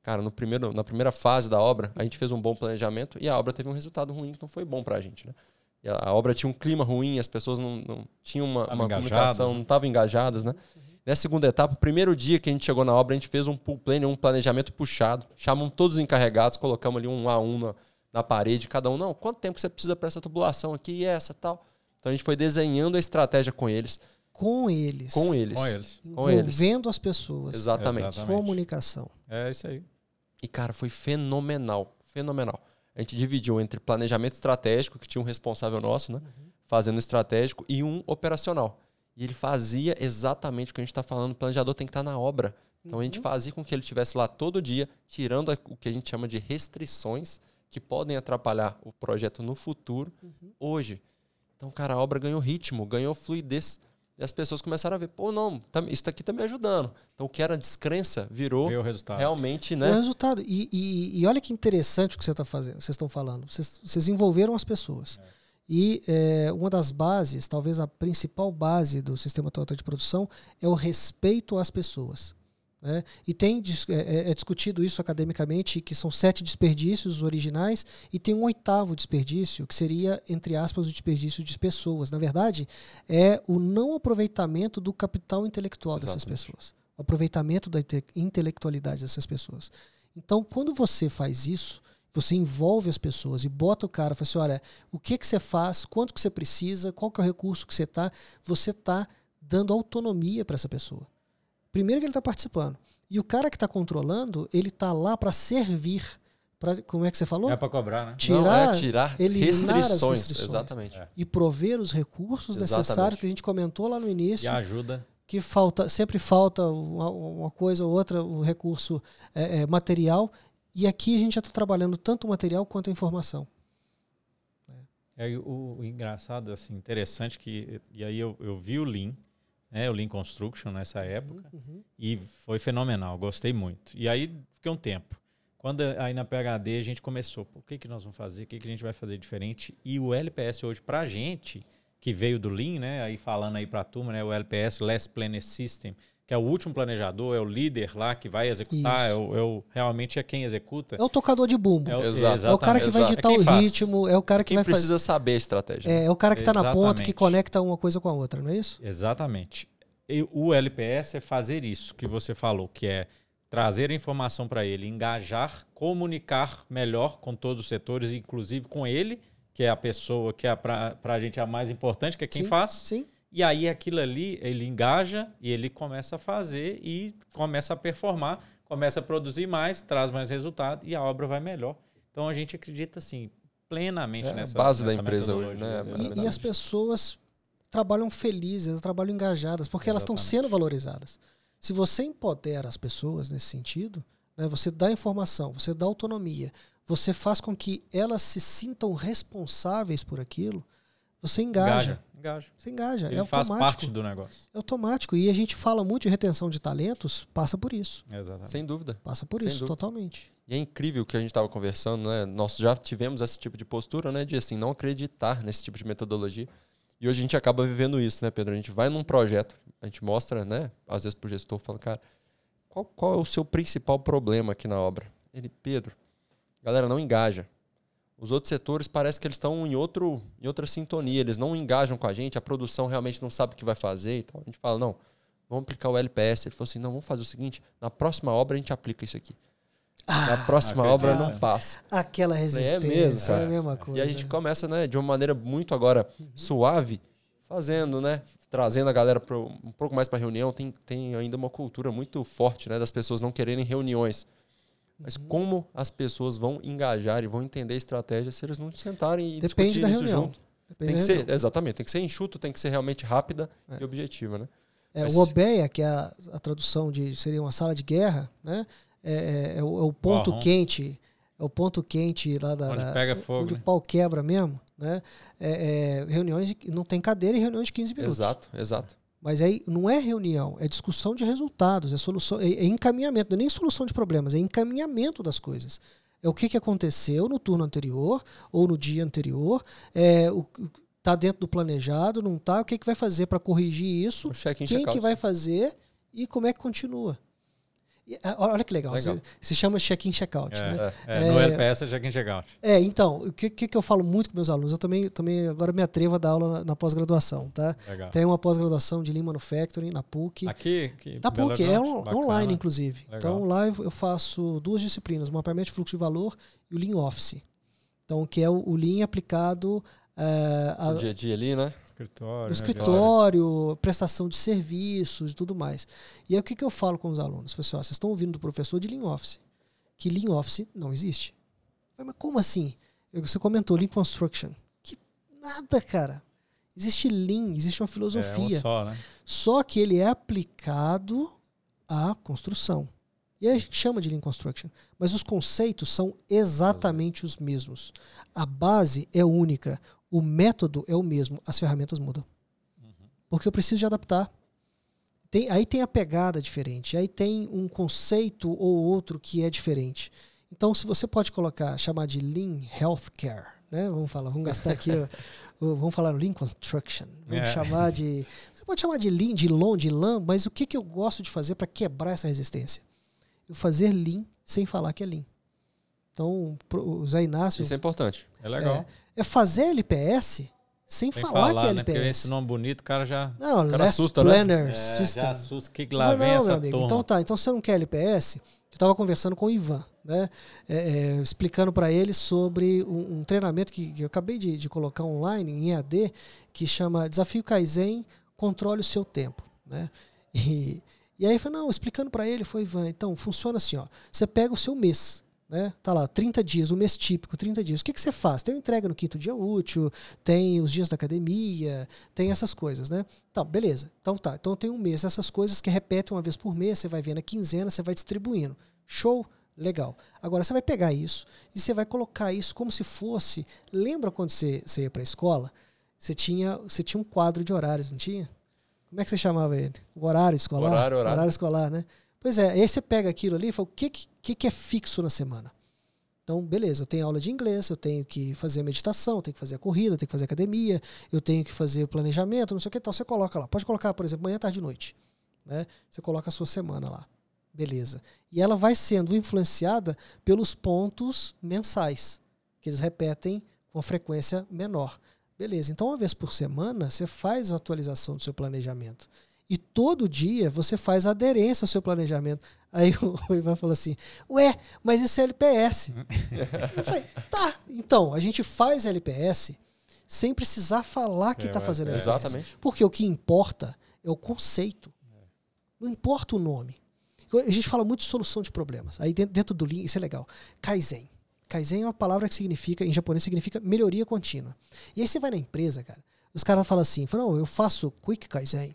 Cara, no primeiro, na primeira fase da obra, a gente fez um bom planejamento e a obra teve um resultado ruim que não foi bom para a gente, né? E a, obra tinha um clima ruim, as pessoas não, não tinham uma, uma comunicação, não estavam engajadas, né? Nessa segunda etapa, o primeiro dia que a gente chegou na obra, a gente fez um pool planner, um planejamento puxado. Chamamos todos os encarregados, colocamos ali um a um na, na parede, cada um, não, quanto tempo você precisa para essa tubulação aqui e essa tal. Então a gente foi desenhando a estratégia com eles. com eles. Com eles. Com eles. Envolvendo as pessoas. Exatamente. Exatamente. Comunicação. É isso aí. E, cara, foi fenomenal. Fenomenal. A gente dividiu entre planejamento estratégico, que tinha um responsável nosso, né? Fazendo estratégico, e um operacional. E ele fazia exatamente o que a gente está falando. O planejador tem que estar na obra. Então a gente fazia com que ele estivesse lá todo dia, tirando o que a gente chama de restrições que podem atrapalhar o projeto no futuro, hoje. Então, cara, a obra ganhou ritmo, ganhou fluidez. E as pessoas começaram a ver, pô, não, tá- isso aqui tá me ajudando. Então, o que era descrença virou o realmente, O né? resultado. E, e- e olha que interessante o que você está fazendo, vocês estão falando. Vocês, vocês envolveram as pessoas. E é, uma das bases, talvez a principal base do sistema total de produção, é o respeito às pessoas. né? E tem é, é- é discutido isso academicamente, que são sete desperdícios originais e tem um oitavo desperdício, que seria, entre aspas, o desperdício de pessoas. Na verdade, é o não aproveitamento do capital intelectual dessas Exatamente. pessoas. O aproveitamento da inte- intelectualidade dessas pessoas. Então, quando você faz isso, você envolve as pessoas e bota o cara, fala assim, olha, o que que você faz, quanto que você precisa, qual que é o recurso que você está, você está dando autonomia para essa pessoa. Primeiro que ele está participando. E o cara que está controlando, ele está lá para servir. Pra, como é que você falou? É pra cobrar, né? Não, Tirar, é tirar restrições. restrições. Exatamente. É. e prover os recursos Exatamente. necessários que a gente comentou lá no E início, ajuda. que falta, sempre falta uma, uma coisa ou outra, o recurso é, é, material. E aqui a gente já está trabalhando tanto o material quanto a informação. É, o, o engraçado, assim, interessante que. E aí eu, eu vi o Lean, né? O Lean Construction nessa época. Uhum. E foi fenomenal, gostei muito. E aí fiquei um tempo. Quando aí na PHD a gente começou, o que, que nós vamos fazer? O que, que a gente vai fazer diferente? E o LPS hoje, pra gente, que veio do Lean, né? Aí falando aí pra turma, né? O LPS, Less Planner System, que é o último planejador, é o líder lá que vai executar, é o, é o- realmente é quem executa. É o tocador de bumbo. É o, Exato. É o cara que vai exato. ditar É o faz. ritmo, é o cara que Quem vai fazer. precisa saber a estratégia. né? É, é o cara que está na ponta, Exatamente. que conecta uma coisa com a outra, não é isso? Exatamente. E o LPS é fazer isso que você falou, que é trazer a informação para ele, engajar, comunicar melhor com todos os setores, inclusive com ele, que é a pessoa que é para a gente a mais importante, que é quem Sim. faz. Sim. E aí aquilo ali, ele engaja e ele começa a fazer e começa a performar, começa a produzir mais, traz mais resultado e a obra vai melhor. Então a gente acredita assim plenamente É a nessa base da nessa empresa hoje, né? E- E, verdade. as pessoas trabalham felizes, elas trabalham engajadas, porque elas estão Exatamente. sendo valorizadas. Se você empodera as pessoas nesse sentido, né, você dá informação, você dá autonomia, você faz com que elas se sintam responsáveis por aquilo, você engaja. Engaja, engaja. Você engaja, Ele é faz automático. parte do negócio. É automático. E a gente fala muito de retenção de talentos, passa por isso. Exatamente. Sem dúvida. Passa por Sem isso, dúvida. totalmente. E é incrível o que a gente estava conversando, né? Nós já tivemos esse tipo de postura, né? De assim, não acreditar nesse tipo de metodologia. E hoje a gente acaba vivendo isso, né, Pedro? A gente vai num projeto, a gente mostra, né? Às vezes pro gestor, fala, cara, qual, qual é o seu principal problema aqui na obra? Ele, Pedro, galera, não engaja. Os outros setores parece que eles estão em, outro, em outra sintonia, eles não engajam com a gente, a produção realmente não sabe o que vai fazer e tal. A gente fala, não, vamos aplicar o LPS. Ele falou assim, não, vamos fazer o seguinte, na próxima obra a gente aplica isso aqui. Na próxima obra não passa. Aquela resistência, mesmo, é, cara. a mesma coisa. E a gente começa, né, de uma maneira muito agora suave, fazendo, né, trazendo a galera pro, um pouco mais para reunião. Tem, tem ainda uma cultura muito forte, né, das pessoas não quererem reuniões. Mas Uhum. como as pessoas vão engajar e vão entender a estratégia se eles não sentarem e Depende discutirem da isso reunião. junto? Depende Tem que da ser, reunião. exatamente, tem que ser enxuto, tem que ser realmente rápida É. e objetiva, né? É, Mas- o OBEA, que é a, a tradução de seria uma sala de guerra, né? É, é- é o, é o ponto Aham. quente, é o ponto quente lá da, Onde da- pega fogo, onde né? o pau quebra mesmo, né? É, é, reuniões de- não tem cadeira e reuniões de 15 minutos. Exato, exato. Mas aí não é reunião, é discussão de resultados, é solução, é, é encaminhamento, não é nem solução de problemas, é encaminhamento das coisas. É o que, que aconteceu no turno anterior ou no dia anterior, é o tá dentro do planejado, não tá, o que, que vai fazer para corrigir isso, quem que vai fazer e como é que continua. Ah, olha que legal, Legal. Se, chama check-in, check-out. né? É, é, no É- LPS é check-in check-out. É, então, o que, que, que eu falo muito com meus alunos? Eu também, também agora me atrevo a dar aula na, na pós-graduação, tá? Legal. Tem uma pós-graduação de Lean Manufacturing na PUC. Aqui, aqui Na PUC, é, on- online, inclusive. Legal. Então, lá eu faço duas disciplinas, o mapeamento de fluxo de valor e o Lean Office. Então, que é o, o Lean aplicado uh, o dia a dia ali, né? Escritório, no né, escritório, prestação de serviços e tudo mais. E aí o que, que eu falo com os alunos? Eu falo assim, ó, vocês estão ouvindo do professor de Lean Office, que Lean Office não existe. Mas como assim? Você comentou Lean Construction. Que nada, cara. Existe Lean, existe uma filosofia. É, um só, né? só que ele é aplicado à construção. E aí a gente chama de Lean Construction. Mas os conceitos são exatamente os mesmos. A base é única. O método é o mesmo. As ferramentas mudam. Porque eu preciso de adaptar. Tem, aí tem a pegada diferente. Aí tem um conceito ou outro que é diferente. Então, se você pode colocar, chamar de Lean Healthcare, né? Vamos falar, vamos gastar aqui, vamos falar Lean Construction, vamos É. chamar de, você pode chamar de Lean, de LON, de LAM, mas o que, que eu gosto de fazer para quebrar essa resistência? Eu fazer Lean sem falar que é Lean. Então, o Zé Inácio Isso é importante. É legal. é fazer LPS sem Sem falar, que é né? Porque LPS. esse nome bonito, o cara já, Não, cara Less assusta, né? Planner é, System. já assusta. Que, lá vem não, essa meu amigo, turma. Então tá, então você não quer LPS? Eu estava conversando com o Ivan, né? É, é, explicando para ele sobre um, um treinamento que, que eu acabei de, de colocar online em EAD, que chama Desafio Kaizen, controle o seu tempo, né? E, e aí eu falei, não, explicando para ele, foi Ivan, então funciona assim, ó. Você pega o seu mês, né? Tá lá, 30 dias, o mês típico, 30 dias. O que, que você faz? Tem entrega no quinto dia útil, tem os dias da academia, tem essas coisas, né? Tá, beleza. Então tá. Então tem um mês, essas coisas que repetem uma vez por mês, você vai vendo a quinzena, você vai distribuindo. Show? Legal. Agora você vai pegar isso e você vai colocar isso como se fosse. Lembra quando você, você ia para a escola? Você tinha, você tinha um quadro de horários, não tinha? Como é que você chamava ele? O horário escolar? Horário, horário. escolar, né? Pois é, aí você pega aquilo ali e fala, o que, que, que é fixo na semana? Então, beleza, eu tenho aula de inglês, eu tenho que fazer a meditação, eu tenho que fazer a corrida, eu tenho que fazer academia, eu tenho que fazer o planejamento, não sei o que tal. Você coloca lá. Pode colocar, por exemplo, manhã, tarde e noite. Né? Você coloca a sua semana lá. Beleza. E ela vai sendo influenciada pelos pontos mensais, que eles repetem com frequência menor. Beleza. Então, uma vez por semana, você faz a atualização do seu planejamento. E todo dia você faz aderência ao seu planejamento. Aí o Ivan falou assim: Ué, mas isso é LPS. Eu falei: Tá, então, a gente faz LPS sem precisar falar que É, está o fazendo LPS. LPS. Exatamente. Porque o que importa é o conceito. Não importa o nome. A gente fala muito de solução de problemas. Aí dentro, do Lean, isso é legal. Kaizen. Kaizen é uma palavra que significa, em japonês, significa melhoria contínua. E aí você vai na empresa, cara, os caras falam assim, não, eu faço quick Kaizen.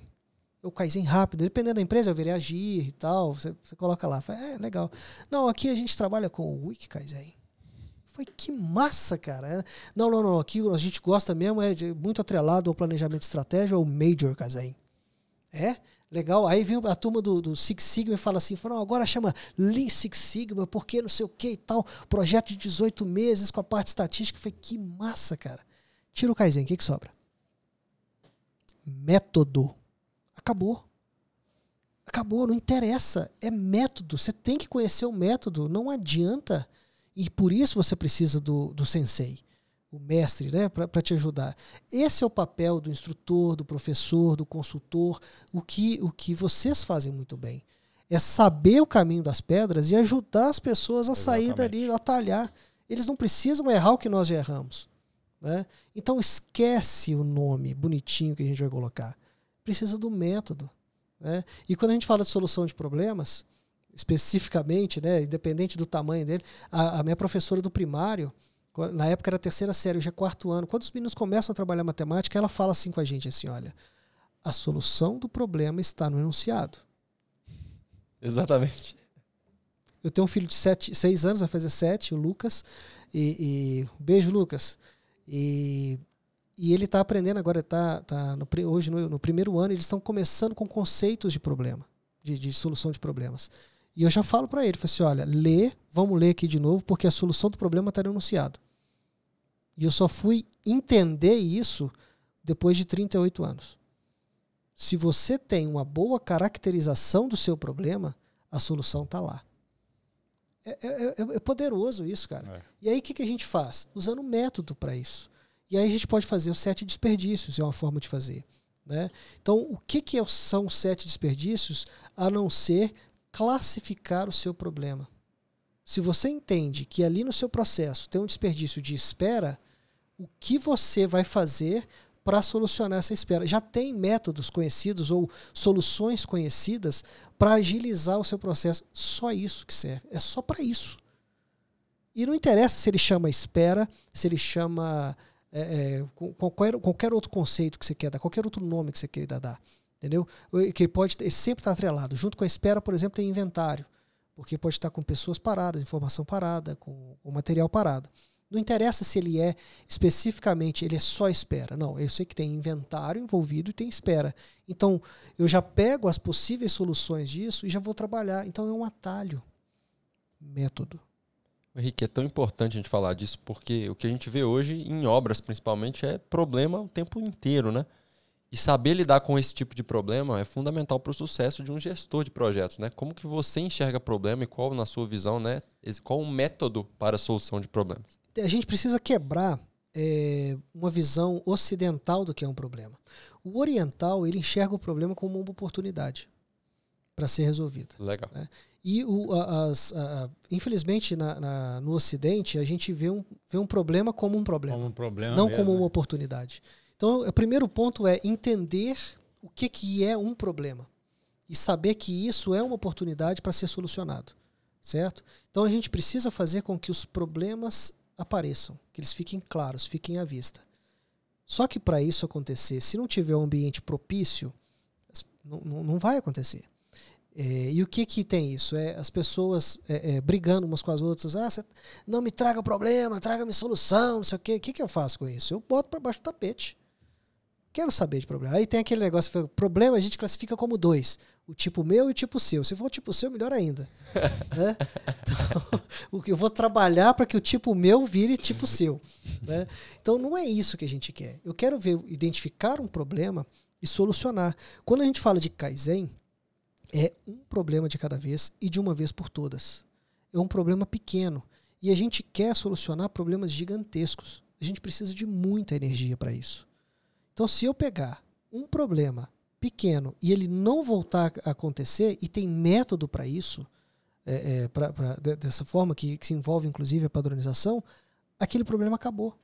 Eu Kaizen rápido. Dependendo da empresa, eu virei agir e tal. Você, você coloca lá. Fala, é, legal. Não, aqui a gente trabalha com o Wiki Kaizen. Foi que massa, cara. Não, não, não. Aqui a gente gosta mesmo, é de- muito atrelado ao planejamento estratégico, é o Major Kaizen. É? Legal. Aí vem a turma do, do Six Sigma e fala assim: fala, agora chama Lean Six Sigma, porque não sei o que e tal. Projeto de 18 meses com a parte estatística. Foi que massa, cara. Tira o Kaizen, o que, que sobra? Método. Acabou. Acabou, não interessa. É método. Você tem que conhecer o método. Não adianta. E por isso você precisa do, do sensei, o mestre, né, para te ajudar. Esse é o papel do instrutor, do professor, do consultor. O que, o que vocês fazem muito bem é saber o caminho das pedras e ajudar as pessoas a sair Exatamente. dali, a talhar. Eles não precisam errar o que nós já erramos. Né? Então esquece o nome bonitinho que a gente vai colocar. Precisa do método. Né? E quando a gente fala de solução de problemas, especificamente, né, independente do tamanho dele, a, a minha professora do primário, na época era terceira série, hoje é quarto ano, quando os meninos começam a trabalhar matemática, ela fala assim com a gente, assim, olha, a solução do problema está no enunciado. Exatamente. Eu tenho um filho de sete, seis anos, vai fazer sete, o Lucas. E, e- beijo, Lucas. E, e ele está aprendendo agora, está tá no hoje no, no primeiro ano, eles estão começando com conceitos de problema, de, de solução de problemas. E eu já falo para ele, falo assim, olha, lê, vamos ler aqui de novo, porque a solução do problema está enunciado. E eu só fui entender isso depois de 38 anos. Se você tem uma boa caracterização do seu problema, a solução está lá. É, é- é- é poderoso isso, cara. É. E aí o que, que a gente faz? Usando método para isso. E aí a gente pode fazer os sete desperdícios, é uma forma de fazer. Né? Então, o que, que é- são sete desperdícios a não ser classificar o seu problema? Se você entende que ali no seu processo tem um desperdício de espera, o que você vai fazer para solucionar essa espera. Já tem métodos conhecidos ou soluções conhecidas para agilizar o seu processo. Só isso que serve. É só para isso. E não interessa se ele chama espera, se ele chama é, é, qualquer, qualquer outro conceito que você quer dar, qualquer outro nome que você queira dar. Entendeu? Que pode ele sempre estar tá atrelado. Junto com a espera, por exemplo, tem inventário. Porque pode estar com pessoas paradas, informação parada, com, com material parado. Não interessa se ele é especificamente, ele é só espera. Não, eu sei que tem inventário envolvido e tem espera. Então, eu já pego as possíveis soluções disso e já vou trabalhar. Então, é um atalho. Método. Henrique, é tão importante a gente falar disso porque o que a gente vê hoje, em obras principalmente, é problema o tempo inteiro, né? E saber lidar com esse tipo de problema é fundamental para o sucesso de um gestor de projetos, né? Como que você enxerga problema e qual, na sua visão, né, qual o método para a solução de problemas? A gente precisa quebrar é, uma visão ocidental do que é um problema. O oriental ele enxerga o problema como uma oportunidade para ser resolvido. Legal. Né? E o, as, a, infelizmente na, na, no Ocidente a gente vê um, vê um problema como um problema, como um problema não mesmo, como uma né? oportunidade. Então, o primeiro ponto é entender o que, que é um problema e saber que isso é uma oportunidade para ser solucionado, certo? Então, a gente precisa fazer com que os problemas apareçam, que eles fiquem claros, fiquem à vista. Só que para isso acontecer, se não tiver um ambiente propício, não, não, não vai acontecer. É, e o que que tem isso? É as pessoas é, é, brigando umas com as outras. Ah, não me traga problema, traga-me solução, não sei o quê. O que, que eu faço com isso? Eu boto para baixo do tapete. Quero saber de problema. Aí tem aquele negócio, problema a gente classifica como dois. O tipo meu e o tipo seu. Se for o tipo seu, melhor ainda. né? então, o que eu vou trabalhar para que o tipo meu vire tipo seu. Né? Então não é isso que a gente quer. Eu quero ver, identificar um problema e solucionar. Quando a gente fala de Kaizen, é um problema de cada vez e de uma vez por todas. É um problema pequeno. E a gente quer solucionar problemas gigantescos. A gente precisa de muita energia para isso. Então, se eu pegar um problema pequeno e ele não voltar a acontecer, e tem método para isso, é, é, pra, pra, dessa forma, que, que, se envolve inclusive a padronização, aquele problema acabou.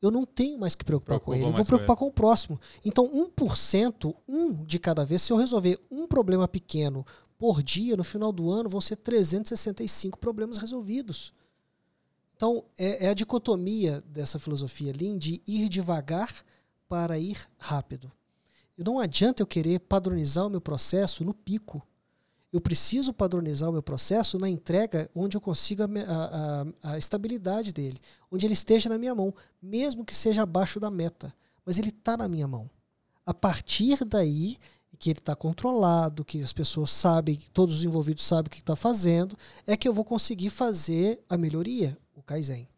Eu não tenho mais que preocupar Preocupa com ele, eu vou preocupar com, com, o próximo. Então, 1%, um de cada vez, se eu resolver um problema pequeno por dia, no final do ano, vão ser 365 problemas resolvidos. Então, é, é a dicotomia dessa filosofia Lean de ir devagar para ir rápido. Não adianta eu querer padronizar o meu processo no pico. Eu preciso padronizar o meu processo na entrega onde eu consiga a, a, a estabilidade dele, onde ele esteja na minha mão, mesmo que seja abaixo da meta. Mas ele está na minha mão. A partir daí, que ele está controlado, que as pessoas sabem, que todos os envolvidos sabem o que está fazendo, é que eu vou conseguir fazer a melhoria, o Kaizen.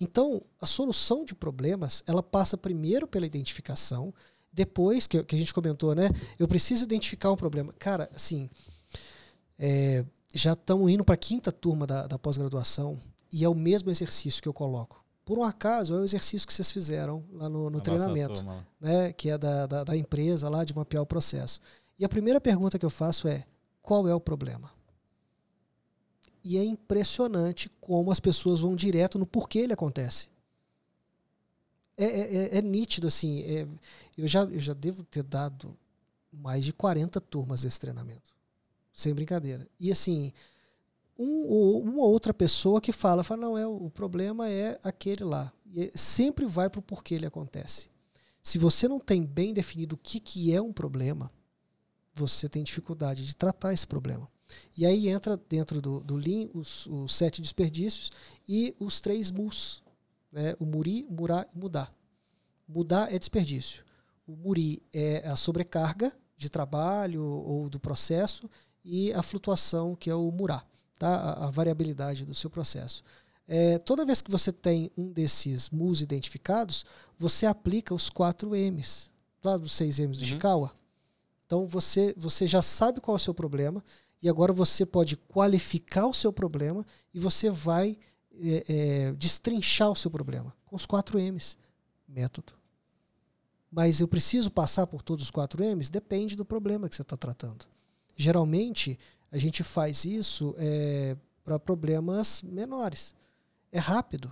Então, a solução de problemas, ela passa primeiro pela identificação, depois, que, que a gente comentou, né? Eu preciso identificar um problema. Cara, assim, é, já estamos indo para a quinta turma da, da pós-graduação e é o mesmo exercício que eu coloco. Por um acaso, é o exercício que vocês fizeram lá no, no treinamento, né? Que é da, da, da empresa lá de mapear o processo. E a primeira pergunta que eu faço é: qual é o problema? E é impressionante como as pessoas vão direto no porquê ele acontece. É, é, é, é nítido, assim. É, eu, já, eu já devo ter dado mais de 40 turmas desse treinamento. Sem brincadeira. E assim, um, uma outra pessoa que fala, fala, não, é, o problema é aquele lá. E é, sempre vai para o porquê ele acontece. Se você não tem bem definido o que, que é um problema, você tem dificuldade de tratar esse problema. E aí entra dentro do, do Lean os, os sete desperdícios e os três mus. Né? O muri, murar e mudar. Mudar é desperdício. O muri é a sobrecarga de trabalho ou do processo e a flutuação, que é o murar, tá? a, a variabilidade do seu processo. É, toda vez que você tem um desses mus identificados, você aplica os quatro M's, lá dos seis M's do uhum. Chikawa. Então você, você já sabe qual é o seu problema, e agora você pode qualificar o seu problema e você vai é, é, destrinchar o seu problema com os quatro M's. Método. Mas eu preciso passar por todos os quatro M's? Depende do problema que você está tratando. Geralmente, a gente faz isso é, para problemas menores. É rápido.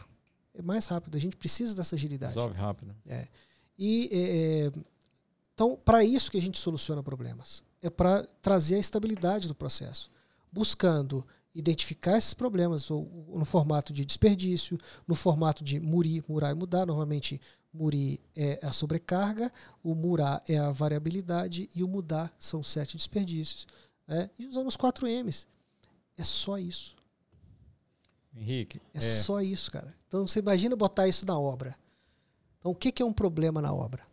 é mais rápido. A gente precisa dessa agilidade. Resolve rápido. É. E é, é então, para isso que a gente soluciona problemas, é para trazer a estabilidade do processo, buscando identificar esses problemas ou, no formato de desperdício, no formato de muri, murar e mudar. Normalmente, muri é a sobrecarga, o murar é a variabilidade e o mudar são sete desperdícios. Né? E usando os quatro M's. É só isso. Henrique. É, é, só isso, cara. Então você imagina botar isso na obra. Então o que, que é um problema na obra?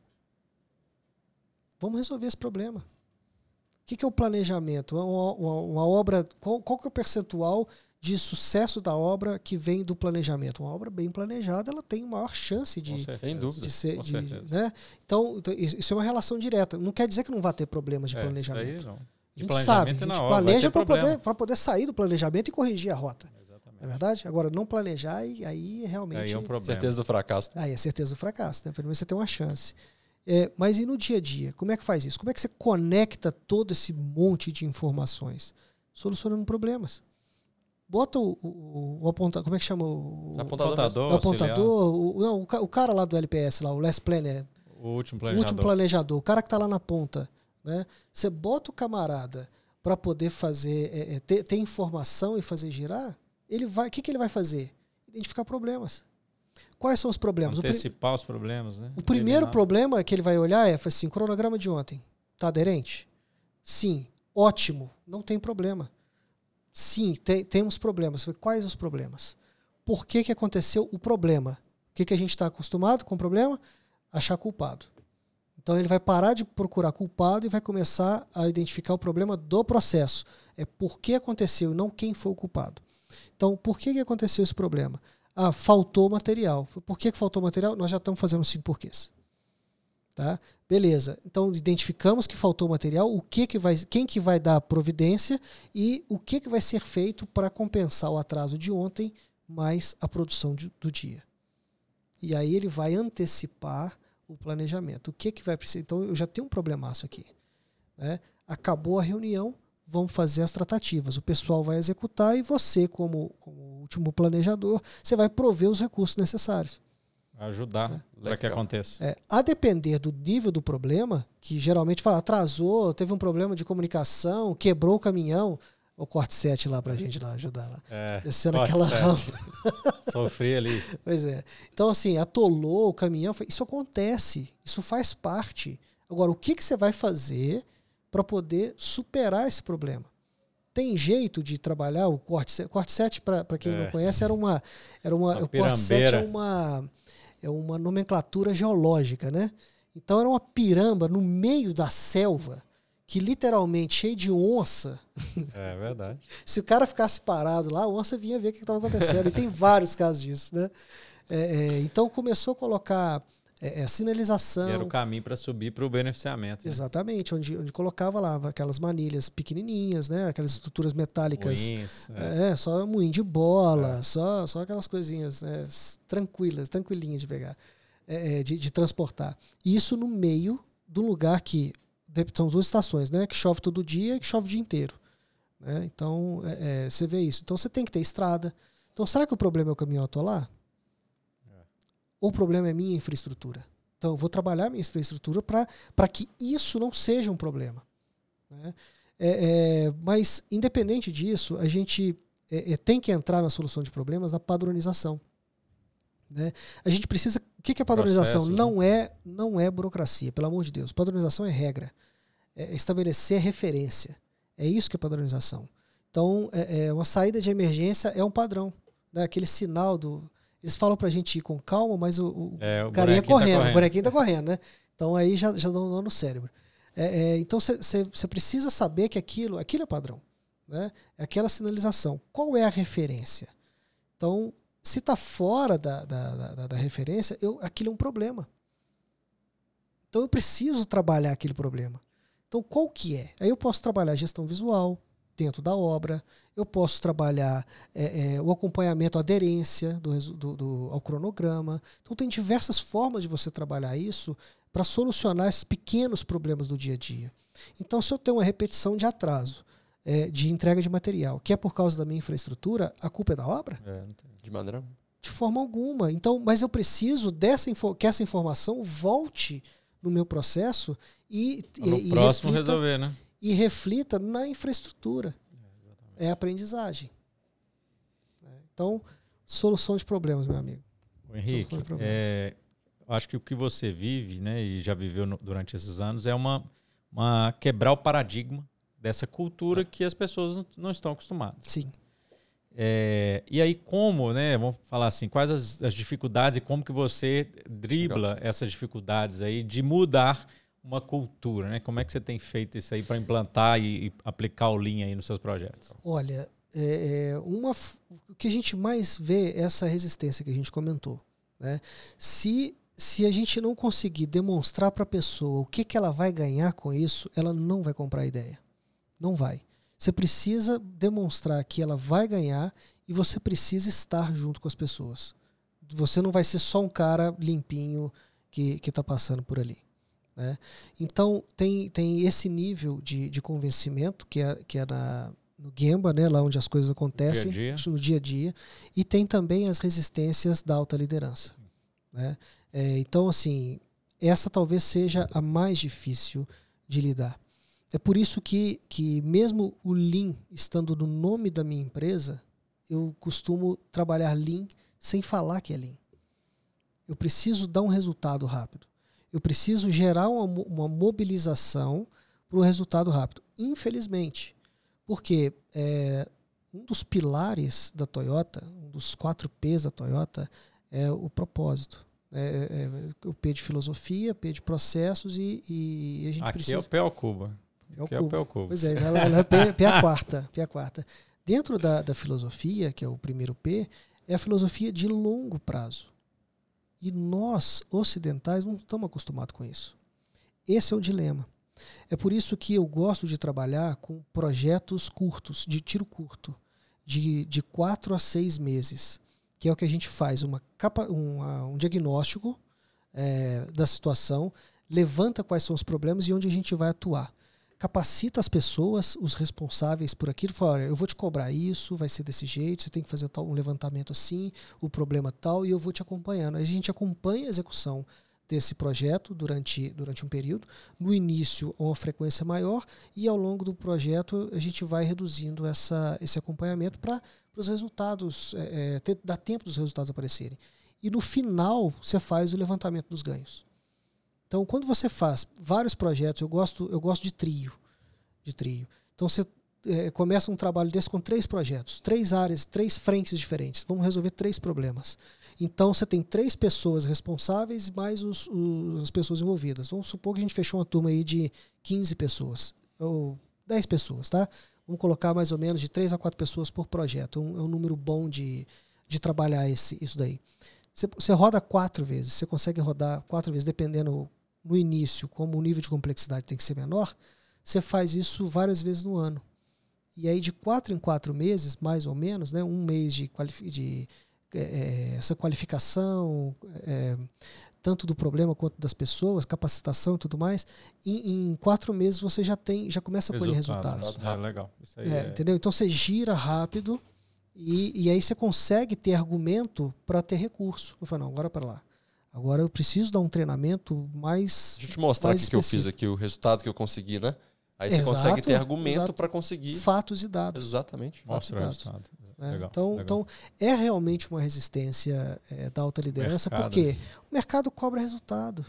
Vamos resolver esse problema. O que, que é o planejamento? Uma, uma, uma obra. Qual, qual que é o percentual de sucesso da obra que vem do planejamento? Uma obra bem planejada, ela tem maior chance de, de ser. De, né? Então, então, isso é uma relação direta. Não quer dizer que não vai ter problemas de é, planejamento. Isso aí não. A gente sabe, a gente planeja para poder, poder sair do planejamento e corrigir a rota. Exatamente. É verdade? Agora, não planejar, aí realmente. Aí é um problema. Certeza do fracasso. Aí é certeza do fracasso, né? Pelo menos você tem uma chance. É, mas e no dia a dia? Como é que faz isso? Como é que você conecta todo esse monte de informações? Solucionando problemas. Bota o, o, o apontador, como é que chama? O, apontador. O apontador. O, não, o, cara lá do LPS, lá, o Les Planner. O último planejador. O último planejador. O cara que está lá na ponta. Né? Você bota o camarada para poder fazer, é, é, ter, ter, informação e fazer girar, ele vai. O que, que ele vai fazer? Identificar problemas. Quais são os problemas? Antecipar os problemas, né? O primeiro Eliminar. problema que ele vai olhar é assim, cronograma de ontem. Está aderente? Sim. Ótimo. Não tem problema. Sim, tem, temos problemas. Quais os problemas? Por que, que aconteceu o problema? O que, que a gente está acostumado com o problema? Achar culpado. Então ele vai parar de procurar culpado e vai começar a identificar o problema do processo. É por que aconteceu não quem foi o culpado. Então, por que, que aconteceu esse problema? Ah, faltou material. Por que, que faltou material? Nós já estamos fazendo cinco porquês. Tá? Beleza. Então identificamos que faltou material, o que que vai, quem que vai dar a providência e o que que vai ser feito para compensar o atraso de ontem mais a produção de, do dia. E aí ele vai antecipar o planejamento. O que que vai precisar? Então eu já tenho um problemaço aqui. Né? Acabou a reunião, vão fazer as tratativas. O pessoal vai executar e você, como, como último planejador, você vai prover os recursos necessários. Ajudar né? para que aconteça. É, a depender do nível do problema, que geralmente fala, atrasou, teve um problema de comunicação, quebrou o caminhão, o corte 7 lá para a gente lá ajudar lá. É, Descendo aquela Sofri ali. Pois é. Então, assim, atolou o caminhão. Isso acontece. Isso faz parte. Agora, o que, que você vai fazer para poder superar esse problema. Tem jeito de trabalhar o corte 7. Corte 7, para quem é. não conhece, era uma. Era uma o corte 7 é uma, é uma nomenclatura geológica, né? Então era uma piramba no meio da selva, que literalmente cheio de onça. É verdade. Se o cara ficasse parado lá, a onça vinha ver o que estava acontecendo. e tem vários casos disso, né? É, é, então começou a colocar é, é, sinalização. E era o caminho para subir para o beneficiamento. Né? Exatamente, onde, onde colocava lá aquelas manilhas pequenininhas, né? aquelas estruturas metálicas. Moinhos, é. é. só moinho de bola, é. só, só aquelas coisinhas né? tranquilas, tranquilinhas de pegar, é, é, de, de transportar. Isso no meio do lugar que são duas estações, né? que chove todo dia e que chove o dia inteiro. Né? Então, você vê isso. Então, você tem que ter estrada. Então, será que o problema é o caminhão atolar? Ou o problema é minha infraestrutura? Então, eu vou trabalhar minha infraestrutura para que isso não seja um problema. Né? É, é, mas, independente disso, a gente é, é, tem que entrar na solução de problemas na padronização. Né? A gente precisa. O que, que é padronização? Processos, não, né? é, não é burocracia, pelo amor de Deus. Padronização é regra. É estabelecer referência. É isso que é padronização. Então, é, é uma saída de emergência é um padrão. Né? Aquele sinal do, eles falam pra gente ir com calma, mas o, o, é, o carinha correndo, tá correndo, o bonequinho tá correndo, né? Então aí já, já dá um nó no cérebro. É, é, então você precisa saber que aquilo, aquilo é padrão. Né? É aquela sinalização. Qual é a referência? Então, se está fora da, da, da, da, referência, eu, aquilo é um problema. Então eu preciso trabalhar aquele problema. Então qual que é? Aí eu posso trabalhar gestão visual, dentro da obra. Eu posso trabalhar é, é, o acompanhamento, a aderência do, do, do, ao cronograma. Então, tem diversas formas de você trabalhar isso para solucionar esses pequenos problemas do dia a dia. Então, se eu tenho uma repetição de atraso é, de entrega de material, que é por causa da minha infraestrutura, a culpa é da obra? É, de maneira. De forma alguma. Então, mas eu preciso dessa que essa informação volte no meu processo e, no e, próximo reflita, resolver, né? E reflita na infraestrutura. É, é aprendizagem. Então, solução de problemas, meu amigo. O Henrique, é, acho que o que você vive, né, e já viveu no, durante esses anos, é uma, uma quebrar o paradigma dessa cultura que as pessoas não estão acostumadas. Sim. É, e aí como, né, vamos falar assim, quais as, as dificuldades e como que você dribla Legal. essas dificuldades aí de mudar uma cultura, né? Como é que você tem feito isso aí para implantar e, e, aplicar o Lean aí nos seus projetos? Olha, é, é uma, o que a gente mais vê é essa resistência que a gente comentou. Né? Se, se a gente não conseguir demonstrar para a pessoa o que, que ela vai ganhar com isso, ela não vai comprar a ideia. Não vai. Você precisa demonstrar que ela vai ganhar e você precisa estar junto com as pessoas. Você não vai ser só um cara limpinho que está passando por ali. Né? Então, tem, tem esse nível de, de convencimento que é, que é na, no Gemba, né, lá onde as coisas acontecem, dia -dia. no dia a dia. E tem também as resistências da alta liderança. Né? É, então, assim, essa talvez seja a mais difícil de lidar. É por isso que, que mesmo o Lean estando no nome da minha empresa, eu costumo trabalhar Lean sem falar que é Lean. Eu preciso dar um resultado rápido. Eu preciso gerar uma, uma mobilização para o resultado rápido. Infelizmente, porque é, um dos pilares da Toyota, um dos quatro P's da Toyota, é o propósito. É, é, é o P de filosofia, P de processos e, e a gente Aqui precisa... é o P ao cubo. Aqui é o P ao cubo. Pois é, ela, ela é P, P a quarta. P a quarta. Dentro da, da filosofia, que é o primeiro P, é a filosofia de longo prazo. E nós, ocidentais, não estamos acostumados com isso. Esse é o dilema. É por isso que eu gosto de trabalhar com projetos curtos, de tiro curto, de, de quatro a seis meses, que é o que a gente faz, uma capa, um, um diagnóstico é, da situação, levanta quais são os problemas e onde a gente vai atuar. Capacita as pessoas, os responsáveis por aquilo, fala, olha, eu vou te cobrar isso, vai ser desse jeito, você tem que fazer um levantamento assim, o problema tal, e eu vou te acompanhando. A gente acompanha a execução desse projeto durante, durante um período. No início, uma frequência maior, e ao longo do projeto, a gente vai reduzindo essa, esse acompanhamento para os resultados, é, ter, dar tempo dos resultados aparecerem. E no final, você faz o levantamento dos ganhos. Então, quando você faz vários projetos, eu gosto, eu gosto de trio. De trio. Então, você é, começa um trabalho desse com três projetos, três áreas, três frentes diferentes. Vamos resolver três problemas. Então você tem três pessoas responsáveis mais os, os, as pessoas envolvidas. Vamos supor que a gente fechou uma turma aí de 15 pessoas, ou 10 pessoas, tá? Vamos colocar mais ou menos de 3 a 4 pessoas por projeto. Um, é um número bom de, de trabalhar esse, isso daí. Você roda quatro vezes, você consegue rodar quatro vezes, dependendo no início, como o nível de complexidade tem que ser menor, você faz isso várias vezes no ano. E aí, de quatro em quatro meses, mais ou menos, né, um mês de, de é, é, essa qualificação, é, tanto do problema quanto das pessoas, capacitação e tudo mais, em, em quatro meses você já tem, já começa a colher resultados. É, legal. É, é... Entendeu? Então você gira rápido e, e aí você consegue ter argumento para ter recurso. Eu falo, não, agora para lá. Agora eu preciso dar um treinamento mais. Deixa eu te mostrar o que eu fiz aqui, o resultado que eu consegui, né? Aí você exato, consegue ter argumento para conseguir. Fatos e dados. Exatamente. Fatos Mostra e dados. É, legal, então, legal. então, é realmente uma resistência é, da alta liderança, mercado. porque o mercado cobra resultado.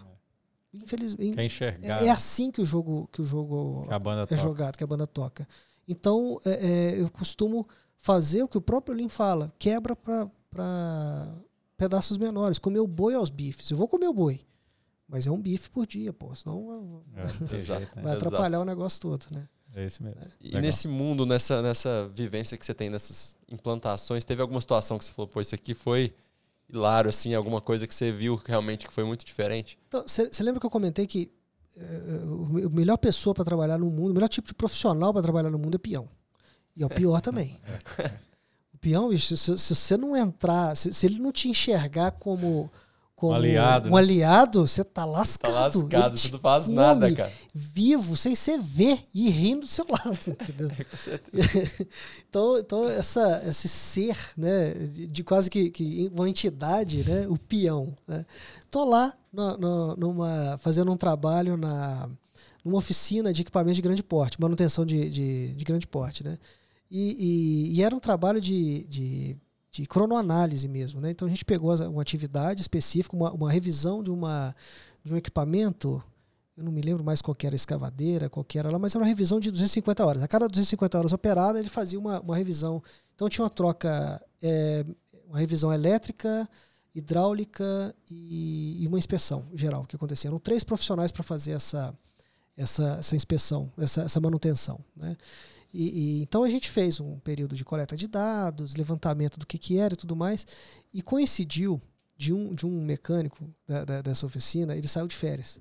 Infelizmente. Quer enxergar. É, é assim que o jogo, que o jogo que é toca. jogado, que a banda toca. Então, é, é, eu costumo fazer o que o próprio Lean fala: quebra para pedaços menores. Comer o boi aos bifes. Eu vou comer o boi. Mas é um bife por dia, pô. Senão é, vai atrapalhar o negócio todo, né? É isso mesmo. E Legal. nesse mundo, nessa, nessa vivência que você tem nessas implantações, teve alguma situação que você falou, pô, isso aqui foi hilário, assim, alguma coisa que você viu realmente que foi muito diferente? Você então, lembra que eu comentei que uh, a melhor pessoa para trabalhar no mundo, o melhor tipo de profissional para trabalhar no mundo é peão. E é o pior também. É. O peão, bicho, se, se, você não entrar, se, se ele não te enxergar como como aliado, um né? aliado, você tá lascado. Tá lascado, você não faz nada, cara. Vivo, sem você ver e rindo do seu lado, entendeu? Com certeza. então, então essa, esse ser, né, de, de quase que, que uma entidade, né, o peão, né? Tô lá no- no- numa, fazendo um trabalho na numa oficina de equipamento de grande porte, manutenção de, de, de grande porte, né? E, e- e era um trabalho de, de, de cronoanálise mesmo, né? Então a gente pegou uma atividade específica, uma, uma revisão de, uma, de um equipamento, eu não me lembro mais qual era a escavadeira, qual era lá, mas era uma revisão de 250 horas. A cada 250 horas operada, ele fazia uma, uma revisão. Então tinha uma troca, é, uma revisão elétrica, hidráulica e, e uma inspeção geral que acontecia. Eram três profissionais para fazer essa, essa, essa inspeção, essa, essa manutenção. Né? E, e- então a gente fez um período de coleta de dados, levantamento do que, que era e tudo mais, e coincidiu de um, de um mecânico da- da- dessa oficina, ele saiu de férias.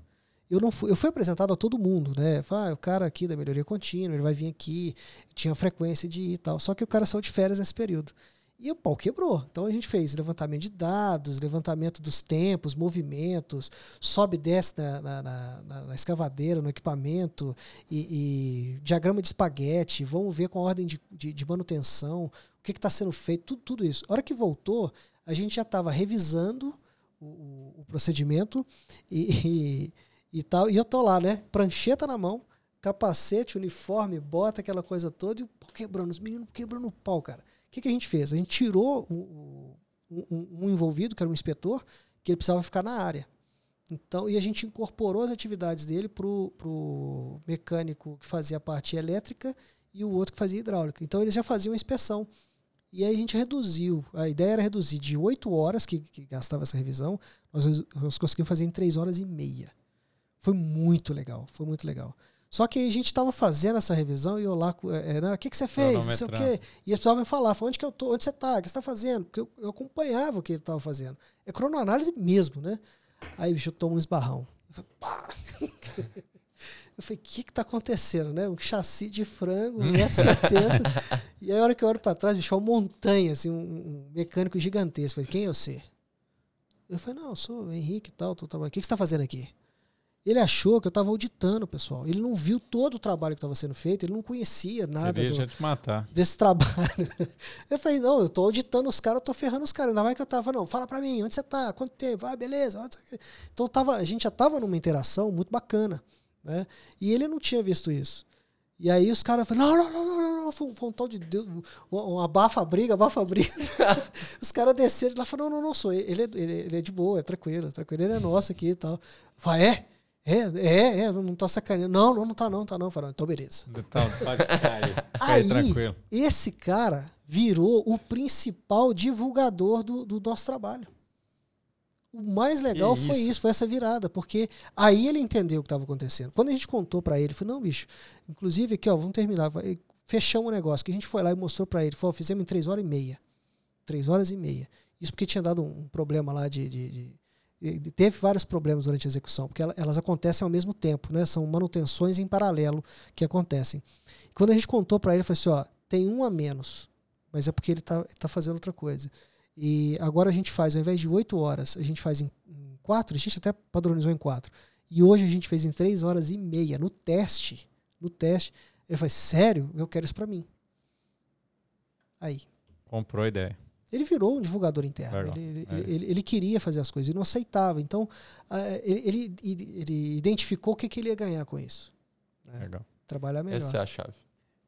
Eu não fui, eu fui apresentado a todo mundo, né? Falei, ah, o cara aqui da melhoria contínua, ele vai vir aqui, tinha frequência de ir e tal. Só que o cara saiu de férias nesse período. E o pau quebrou. Então a gente fez levantamento de dados, levantamento dos tempos, movimentos, sobe e desce na, na, na- na- escavadeira, no equipamento, e, e diagrama de espaguete, vamos ver com a ordem de, de, de manutenção, o que está sendo feito, tudo, tudo isso. A hora que voltou, a gente já estava revisando o, o- o procedimento e, e, e tal. E eu tô lá, né? Prancheta na mão, capacete, uniforme, bota, aquela coisa toda, e o pau quebrando, os meninos quebrando o pau, cara. O que, que a gente fez? A gente tirou o- o- um, um envolvido, que era um inspetor, que ele precisava ficar na área. Então, e a gente incorporou as atividades dele pro, pro mecânico que fazia a parte elétrica e o outro que fazia hidráulica. Então eles já faziam a inspeção. E aí a gente reduziu. A ideia era reduzir de 8 horas que, que gastava essa revisão, nós, nós conseguimos fazer em 3 horas e meia. Foi muito legal, foi muito legal. Só que a gente estava fazendo essa revisão e eu lá, é, né, o que, que você fez? Não sei o quê. E eles precisavam me falar, onde que eu tô, onde você está, o que você está fazendo? Porque eu, eu acompanhava o que ele estava fazendo. É cronoanálise mesmo, né? Aí, bicho, eu tomo um esbarrão. Eu falei, pá! Eu falei, o que que tá acontecendo, né? Um chassi de frango, 1,70m. e aí, a hora que eu olho pra trás, bicho, é uma montanha, assim, um, um mecânico gigantesco. Eu falei, quem é você? Eu falei, não, eu sou o Henrique e tal, tô trabalhando. O que que você tá fazendo aqui? Ele achou que eu tava auditando, pessoal. Ele não viu todo o trabalho que estava sendo feito, ele não conhecia nada do, te matar. desse trabalho. Eu falei, não, eu tô auditando os caras, eu tô ferrando os caras. Ainda mais que eu tava, não, fala pra mim, onde você tá? Quanto tempo? Ah, beleza. o. Então tava, a gente já tava numa interação muito bacana, né? E ele não tinha visto isso. E aí os caras falaram, não, não, não, não, não, foi, um- foi um tal de Deus, um, um abafa-briga, abafa-briga. os caras desceram lá e falaram, não, não, não, sou ele, ele, é, ele, é de boa, é tranquilo, é tranquilo, ele é nosso aqui e tal. Falei, é? É, é, é, não tá sacaneando. Não, não, não tá não, tá não. Falei, então beleza. Então, pode cair. Fica Aí, aí, tranquilo. esse cara virou o principal divulgador do, do nosso trabalho. O mais legal Que foi isso? isso, foi essa virada, porque aí ele entendeu o que estava acontecendo. Quando a gente contou para ele, ele falou: não, bicho, inclusive aqui, ó, vamos terminar. Fechamos o negócio, que a gente foi lá e mostrou para ele. Falou: fizemos em três horas e meia. Três horas e meia. Isso porque tinha dado um problema lá de- de- de- teve vários problemas durante a execução, porque ela- elas acontecem ao mesmo tempo, né? São manutenções em paralelo que acontecem. Quando a gente contou para ele, ele falou assim: ó, tem um a menos, mas é porque ele tá, tá fazendo outra coisa. E agora a gente faz, ao invés de oito horas, a gente faz em, em quatro, a gente até padronizou em quatro. E hoje a gente fez em três horas e meia, no teste. No teste. Ele falou: sério? Eu quero isso para mim. Aí. Comprou a ideia. Ele virou um divulgador interno. Ele, ele, É. ele- ele queria fazer as coisas e não aceitava. Então, ah, ele, ele, ele identificou o que, que ele ia ganhar com isso. né? Legal. Trabalhar melhor. Essa é a chave.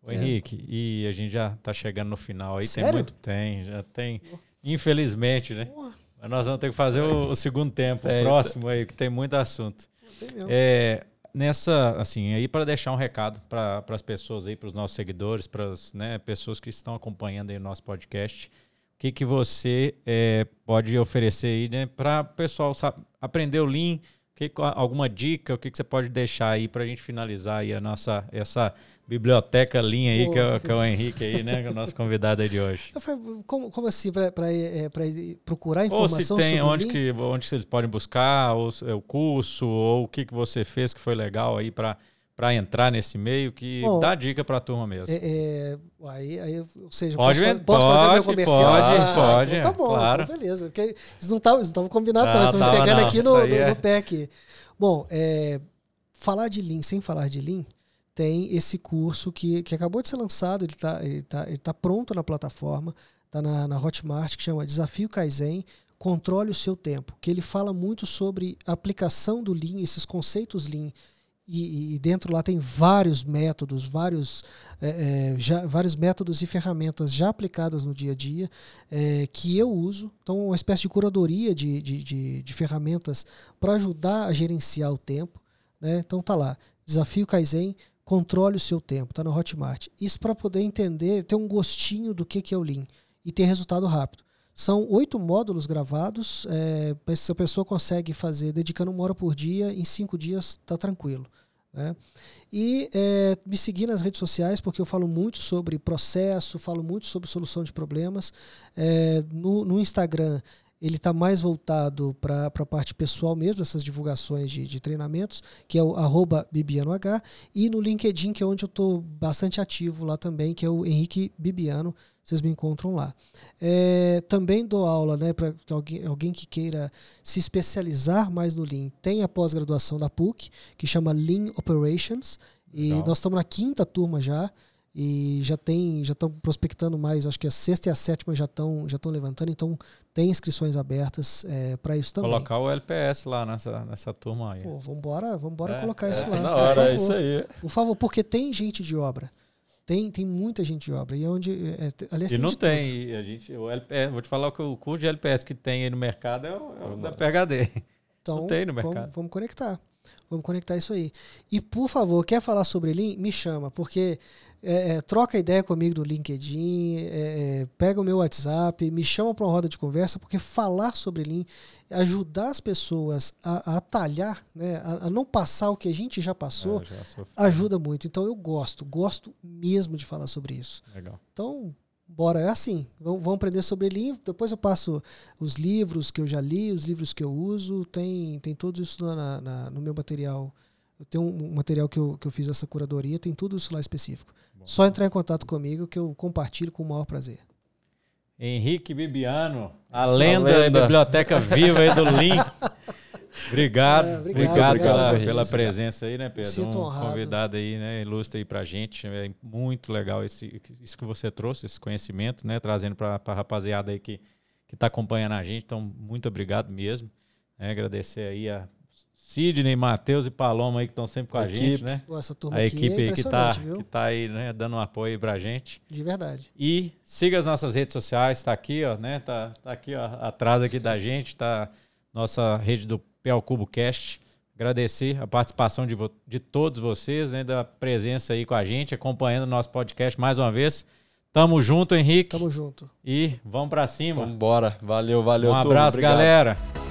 Ô, É. Henrique, e a gente já tá chegando no final aí. Tem Sério? muito. Tem, já tem. Infelizmente, né? Porra, Mas nós vamos ter que fazer o, o segundo tempo, É, o próximo aí, que tem muito assunto. tem. É, nessa, assim, aí para deixar um recado para as pessoas aí, para os nossos seguidores, para as né, pessoas que estão acompanhando aí o nosso podcast, que, que você é, pode oferecer aí, né, para o pessoal sa- aprender o Lean, que, alguma dica, o que, que você pode deixar aí para a gente finalizar aí a nossa, essa biblioteca Lean aí, Pô. que é, o- que é o Henrique aí, né, que é o nosso convidado aí de hoje. Falei, como, como assim, para procurar Ou se informação tem sobre o onde que, onde eles podem buscar, ou, é, o curso, ou o que, que você fez que foi legal aí para para entrar nesse meio que Bom, dá dica para a turma mesmo. É, é, aí, aí, ou seja, Pode, posso, posso pode, fazer meu comercial? pode, Ah, pode, Então tá bom, claro. então beleza. Porque eles não estavam combinados, Não, não, estão me pegando não, aqui no, no, é- no aqui. Bom, é, falar de Lean sem falar de Lean, tem esse curso que, que acabou de ser lançado, ele está ele tá, ele tá pronto na plataforma, está na, na Hotmart, que chama Desafio Kaizen, Controle o Seu Tempo, que ele fala muito sobre a aplicação do Lean, esses conceitos Lean, e, e dentro lá tem vários métodos, vários, é, é, já, vários métodos e ferramentas já aplicadas no dia a dia é, que eu uso. Então, uma espécie de curadoria de, de, de, de ferramentas para ajudar a gerenciar o tempo. Né? Então, tá lá. Desafio Kaizen, controle o seu tempo. Tá no Hotmart. Isso para poder entender, ter um gostinho do que, que é o Lean e ter resultado rápido. São oito módulos gravados. É, se a pessoa consegue fazer dedicando uma hora por dia, em cinco dias está tranquilo. Né? E é, me seguir nas redes sociais, porque eu falo muito sobre processo, falo muito sobre solução de problemas. É, no, no Instagram, ele está mais voltado para a parte pessoal mesmo, essas divulgações de, de treinamentos, que é o arroba bibianoh, e no LinkedIn, que é onde eu estou bastante ativo lá também, que é o Henrique Bibiano, vocês me encontram lá. É, também dou aula né, para alguém, alguém que queira se especializar mais no Lean. Tem a pós-graduação da PUC, que chama Lean Operations, e Legal. nós estamos na quinta turma já, e já tem, já estão prospectando mais, acho que a sexta e a sétima já estão já estão levantando, então tem inscrições abertas é, para isso também. Colocar o LPS lá nessa, nessa turma aí. Pô, vambora, vambora É, colocar é, isso lá. Na por hora, é favor. isso aí. Por favor, porque tem gente de obra. Tem, tem muita gente de obra. E é onde. É, aliás, E tem não de tem. tudo. e a gente, o LPS, vou te falar que o curso de LPS que tem aí no mercado é o, é o da PHD. Então, não tem no vamos, mercado. vamos conectar. Vamos conectar isso aí. E, por favor, quer falar sobre Lean? Me chama, porque é, é, troca ideia comigo no LinkedIn, é, é, pega o meu WhatsApp, me chama para uma roda de conversa, porque falar sobre Lean, ajudar as pessoas a, a atalhar, né, a, a não passar o que a gente já passou, É, já ajuda muito. Então, eu gosto, gosto mesmo de falar sobre isso. Legal. Então, bora, é assim. Vamos, vamos aprender sobre Lean. Depois eu passo os livros que eu já li, os livros que eu uso. Tem, tem tudo isso na- na- no meu material. Eu tenho um, material que eu, que eu fiz essa curadoria, tem tudo isso lá específico. Bom. Só entrar em contato comigo que eu compartilho com o maior prazer. Henrique Bibiano, a a lenda, lenda. e biblioteca viva aí do Lean. Obrigado, É, obrigado, obrigado, obrigado, pela, pela presença aí, né, Pedro? sinto um honrado. convidado aí, né, ilustre aí pra gente. É muito legal esse, isso que você trouxe, esse conhecimento, né, trazendo pra, pra rapaziada aí que, que tá acompanhando a gente. Então, muito obrigado mesmo. né, agradecer aí a Sidney, Matheus e Paloma aí que estão sempre com a, A gente, equipe. né? Pô, essa turma A aqui equipe é aí que tá, viu? que tá aí, né, dando um apoio aí pra gente. De verdade. E siga as nossas redes sociais, tá aqui, ó, né? Tá, tá aqui, ó, atrás aqui da gente, tá nossa rede do Pel Cubo Cast. Agradecer a participação de, de todos vocês, né? Da presença aí com a gente, acompanhando o nosso podcast mais uma vez. Tamo junto, Henrique. Tamo junto. E vamos pra cima. Vambora. Valeu, valeu, um turma. abraço, Obrigado. galera.